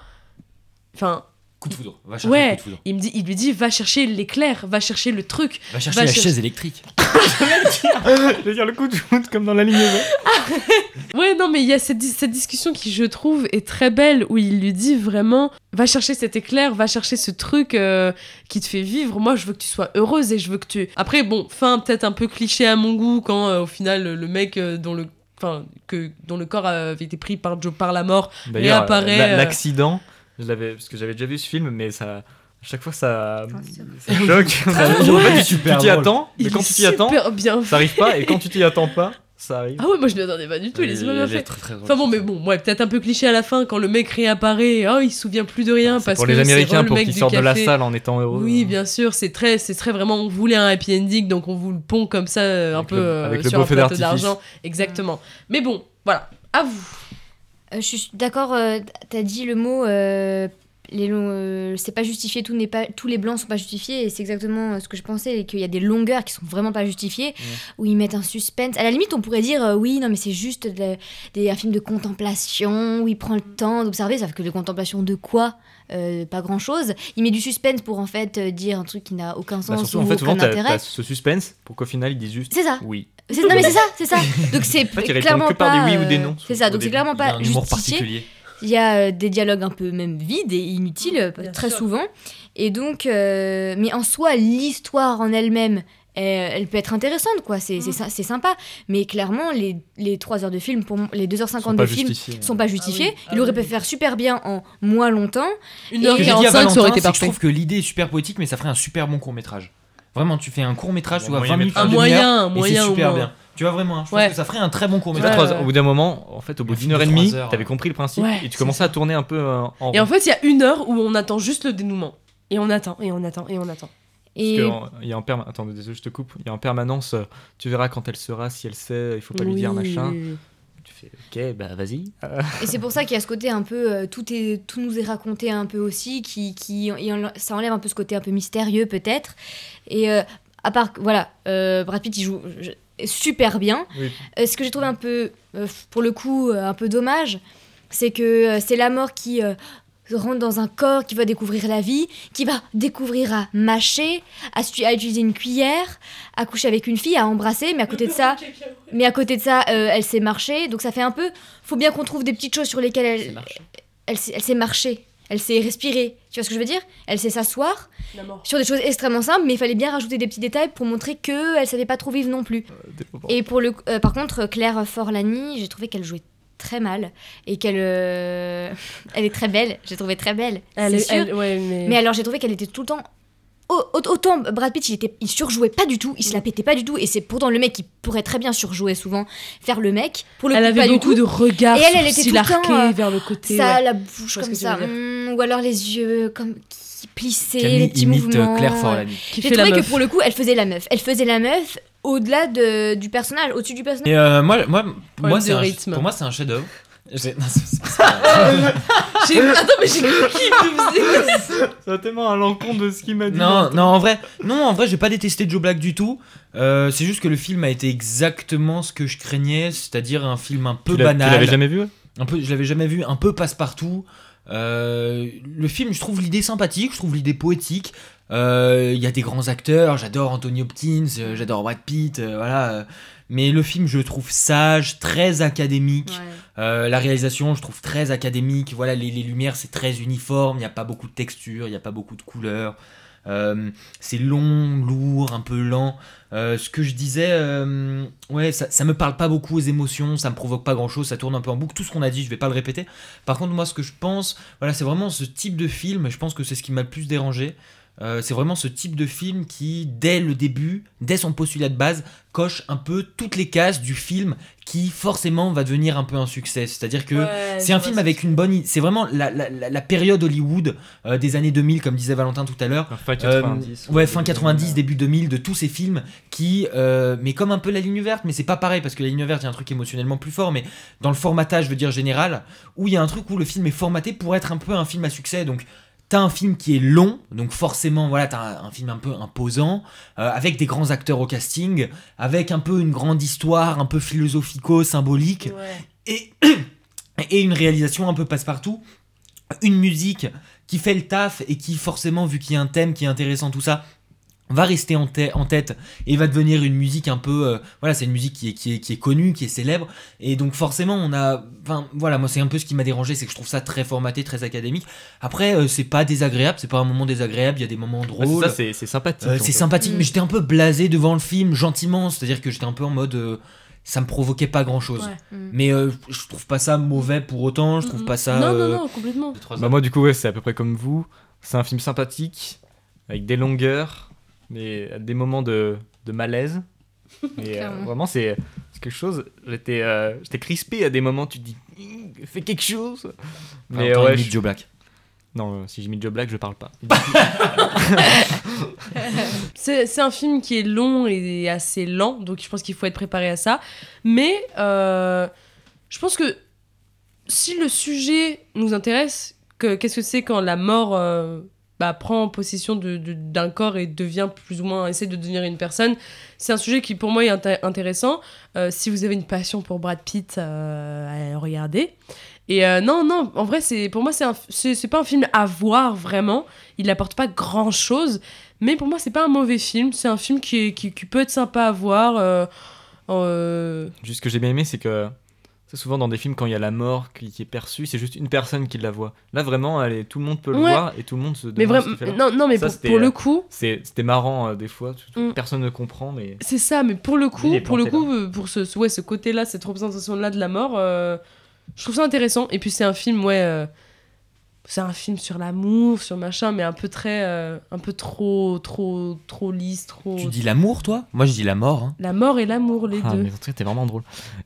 enfin Coup de foudre. Va chercher ouais, le coup de foudre. il me dit, il lui dit, va chercher l'éclair, va chercher le truc. Va chercher la chaise électrique. Je veux dire le coup de foot comme dans la ligne Ouais, non, mais il y a cette, dis- cette discussion qui, je trouve, est très belle, où il lui dit vraiment, va chercher cet éclair, va chercher ce truc euh, qui te fait vivre. Moi, je veux que tu sois heureuse et je veux que tu... Après, bon, fin peut-être un peu cliché à mon goût, quand euh, au final, le mec euh, dont le... Enfin, que, dont le corps avait été pris par Joe par la mort réapparaît. la- euh, l'accident, je l'avais parce que j'avais déjà vu ce film, mais ça, chaque fois ça, ça choque. En fait, ouais. tu- t'y attends, mais quand tu t'y attends, ça arrive pas, et quand tu t'y attends pas, ça arrive. Ah ouais, moi je m'y attendais pas du tout, il est super bien fait. très, très drôle, enfin bon, mais bon, ouais, peut-être un peu cliché à la fin quand le mec réapparaît, oh, il se souvient plus de rien parce Pour que les Américains, pour qu'ils sortent de la salle en étant heureux. Oui, bien sûr, c'est très, c'est très vraiment, on voulait un happy ending, donc on vous le pond comme ça, euh, un peu le- euh, avec le sur un plateau d'argent. Exactement. Mais bon, voilà, à vous. Euh, je suis d'accord, euh, t'as dit le mot. Euh, les euh, c'est pas justifié, tout n'est pas, tous les blancs sont pas justifiés, et c'est exactement euh, ce que je pensais, et qu'il y a des longueurs qui sont vraiment pas justifiées, où ils mettent un suspense. À la limite, on pourrait dire euh, oui, non, mais c'est juste de- un film de contemplation, où il prend le temps d'observer, sauf que de contemplation de quoi Euh, Pas grand chose. Il met du suspense pour en fait dire un truc qui n'a aucun Bah, sens surtout, ou en fait, souvent, aucun t'as intérêt. ce suspense pour qu'au final, ils disent juste C'est ça. oui. C'est- non mais c'est ça, c'est ça. Donc c'est En fait, clairement que par pas. des oui ou des non, C'est ça. Donc c'est clairement pas justifié. Il y a euh, des dialogues un peu même vides et inutiles euh, très souvent. Et donc, euh, mais en soi, l'histoire en elle-même, elle, elle peut être intéressante, quoi. C'est c'est sympa. Mais clairement, les, les 3 heures de film, pour, les 2h50 Sont de pas film, justifiées. sont pas justifiés. Il aurait pu faire super bien en moins longtemps. Une Et- heure Ce que j'ai dit à 45, ça aurait été c'est que je parfait. trouve que l'idée est super poétique, mais ça ferait un super bon court métrage. Vraiment, tu fais un court métrage, Un tu vois, moyen 20 minutes, Un moyen, un moyen c'est au super moins. bien. Tu vois vraiment, hein, je Ouais. pense que ça ferait un très bon court métrage. ouais. Au bout d'un moment, en fait, au bout Un d'une heure et demie, t'avais compris le principe Ouais, et tu commençais à tourner un peu euh, en Et en fait, il y a une heure où on attend juste le dénouement. Et on attend, et on attend, et on attend. Et Parce que en- il y a en perma- Attends, désolé, je te coupe. Il y a en permanence, euh, tu verras quand elle sera, si elle sait, il faut pas lui dire Oui. machin. Tu fais, ok, bah vas-y. Euh, Et c'est pour ça qu'il y a ce côté un peu, euh, tout, est, tout nous est raconté un peu aussi, qui, qui, ça enlève un peu ce côté un peu mystérieux peut-être. Et euh, à part, voilà, euh, Brad Pitt il joue je- super bien. Oui. Euh, ce que j'ai trouvé un peu, euh, pour le coup, euh, un peu dommage, c'est que euh, c'est la mort qui euh, rentre dans un corps, qui va découvrir la vie, qui va découvrir à mâcher, à, utiliser une cuillère, à coucher avec une fille, à embrasser, mais à côté de ça, mais à côté de ça, euh, elle sait marcher, donc ça fait un peu. Faut bien qu'on trouve des petites choses sur lesquelles elle, elle, sait, elle sait marcher, elle sait respirer. Tu vois ce que je veux dire? Elle sait s'asseoir sur des choses extrêmement simples, mais il fallait bien rajouter des petits détails pour montrer que elle savait pas trop vivre non plus. Et pour le, euh, par contre, Claire Forlani, j'ai trouvé qu'elle jouait très mal et qu'elle, euh, elle est très belle. J'ai trouvé très belle. Elle c'est est- sûr. elle- ouais, mais- mais alors j'ai trouvé qu'elle était tout le temps Autant Brad Pitt, il, était, il surjouait pas du tout, il se la pétait pas du tout, et c'est pourtant le mec qui pourrait très bien surjouer souvent, faire le mec. Pour le Elle coup, avait pas du beaucoup tout. de regards Et elle, elle était tout le temps euh, vers le côté, Ça, ouais. la bouche comme ça, hum, ou alors les yeux comme qui plissaient, Camille les petits imite, mouvements. euh, Claire Forlani. J'ai trouvé que pour le coup, elle faisait la meuf. Elle faisait la meuf au-delà de, du personnage, au-dessus du personnage. Et euh, moi, moi, moi un- pour moi, c'est un chef-d'œuvre. J'ai- non, c'est- c'est- c'est pas- J'ai- Attends, mais j'ai cru qu'il me faisait. Ça va tellement à l'encontre de ce qu'il m'a dit. Non, non, en vrai, non, en vrai, j'ai pas détesté Joe Black du tout. Euh, c'est juste que le film a été exactement ce que je craignais, c'est-à-dire un film un peu Tu l'as- tu banal. l'avais jamais vu, ouais Un peu, je l'avais jamais vu, un peu passe-partout. Euh, le film, je trouve l'idée sympathique, je trouve l'idée poétique. Euh, Il y a des grands acteurs, j'adore Anthony Hopkins, j'adore Brad Pitt, euh, voilà. Mais le film, je le trouve sage, très académique. Euh, la réalisation, je trouve très académique. Voilà, les, les lumières, c'est très uniforme. Il n'y a pas beaucoup de texture, il n'y a pas beaucoup de couleurs. Euh, c'est long, lourd, un peu lent. Euh, ce que je disais, euh, ouais, ça, ça me parle pas beaucoup aux émotions, ça me provoque pas grand chose, ça tourne un peu en boucle. Tout ce qu'on a dit, je vais pas le répéter. Par contre, moi, ce que je pense, voilà, c'est vraiment ce type de film. Je pense que c'est ce qui m'a le plus dérangé. Euh, c'est vraiment ce type de film qui, dès le début, dès son postulat de base, coche un peu toutes les cases du film qui forcément va devenir un peu un succès. C'est-à-dire que Ouais, c'est un film avec une bonne... C'est vraiment la, la- la- la période Hollywood euh, des années 2000, comme disait Valentin tout à l'heure. Fin 90, Euh, ouais, fin 90, début 2000, de tous ces films qui... euh, mais comme un peu la ligne verte, mais c'est pas pareil, parce que la ligne verte, il y a un truc émotionnellement plus fort, mais dans le formatage, je veux dire général, où il y a un truc où le film est formaté pour être un peu un film à succès, donc... T'as un film qui est long, donc forcément, voilà, t'as un, un film un peu imposant, euh, avec des grands acteurs au casting, avec un peu une grande histoire, un peu philosophico-symbolique, et, et une réalisation un peu passe-partout, une musique qui fait le taf et qui forcément, vu qu'il y a un thème qui est intéressant, tout ça, va rester en, tê- en tête et va devenir une musique un peu euh, voilà c'est une musique qui est, qui, est, qui est connue qui est célèbre et donc forcément on a enfin voilà moi c'est un peu ce qui m'a dérangé c'est que je trouve ça très formaté très académique après euh, c'est pas désagréable c'est pas un moment désagréable il y a des moments Ouais, drôles c'est ça, c'est- sympathique, Euh, c'est sympathique Mm. mais j'étais un peu blasé devant le film gentiment c'est à dire que j'étais un peu en mode euh, ça me provoquait pas grand chose Ouais. Mm. mais euh, je trouve pas ça mauvais pour autant je trouve pas ça Non, non, non, complètement. Bah moi du coup ouais c'est à peu près comme vous. C'est un film sympathique, avec des longueurs, mais à des moments de, de malaise. Et euh, vraiment c'est c'est quelque chose. J'étais euh, j'étais crispé à des moments. Tu te dis Hum, fais quelque chose. Mais Attends, ouais, je- Joe Black. Non euh, si j'imite Joe Black je parle pas. C'est c'est un film qui est long et assez lent, donc je pense qu'il faut être préparé à ça. Mais euh, je pense que si le sujet nous intéresse, que- qu'est-ce que c'est quand la mort euh, bah, prend possession d'un corps et devient plus ou moins, essaie de devenir une personne, c'est un sujet qui pour moi est inté- intéressant. Euh, si vous avez une passion pour Brad Pitt, euh, allez regarder. Et euh, non, non, en vrai, c'est pour moi, c'est un- pas un film à voir vraiment. Il n'apporte pas grand chose. Mais pour moi, c'est pas un mauvais film. C'est un film qui, qui, qui peut être sympa à voir. euh, Juste ce que j'ai bien aimé c'est que C'est souvent dans des films quand il y a la mort qui, qui est perçue, c'est juste une personne qui la voit. Là vraiment, tout le monde peut le Ouais. voir et tout le monde se demande Mais vraiment, qu'il fait là. non, non, mais Ça, pour, pour euh, le coup, c'est- C'était marrant euh, des fois, tout- Mm. personne ne comprend, mais c'est ça. Mais pour le coup, pour le coup, euh, pour ce, ce- ouais, ce côté-là, cette représentation-là de la mort, euh, je trouve ça intéressant. Et puis c'est un film, ouais, c'est un film sur l'amour, sur machin, mais un peu très, euh, un peu trop, trop, trop lisse, trop. Tu dis l'amour, toi? Moi, je dis la mort. hein. La mort et l'amour, les Ah, deux. mais en tout cas, t'es vraiment drôle.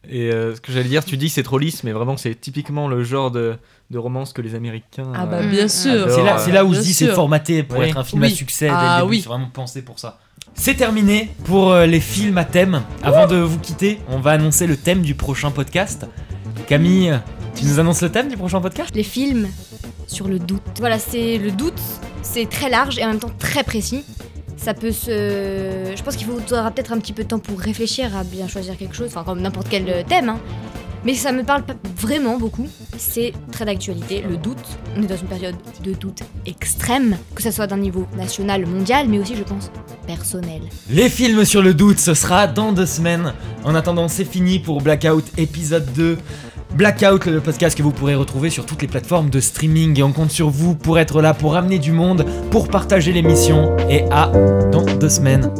Et euh, ce que j'allais dire, tu dis que c'est trop lisse, mais vraiment, c'est typiquement le genre de, de romance que les Américains. Ah bah, euh, bien sûr. C'est là, c'est là où bien je dis c'est formaté pour être un film Oui. à succès. Ah oui. C'est vraiment pensé pour ça. C'est terminé pour les films à thème. Avant de vous quitter, on va annoncer le thème du prochain podcast. Camille, tu nous annonces le thème du prochain podcast? Les films sur le doute. Voilà, c'est le doute, c'est très large et en même temps très précis. Ça peut se. Je pense qu'il faudra peut-être un petit peu de temps pour réfléchir à bien choisir quelque chose, enfin, comme n'importe quel euh, thème, hein. Mais ça me parle pas vraiment beaucoup. C'est très d'actualité, le doute. On est dans une période de doute extrême, que ce soit d'un niveau national, mondial, mais aussi, je pense, personnel. Les films sur le doute, ce sera dans deux semaines. En attendant, c'est fini pour Blackout épisode 2. Blackout, le podcast que vous pourrez retrouver sur toutes les plateformes de streaming. Et on compte sur vous pour être là, pour amener du monde, pour partager l'émission. Et à dans deux semaines.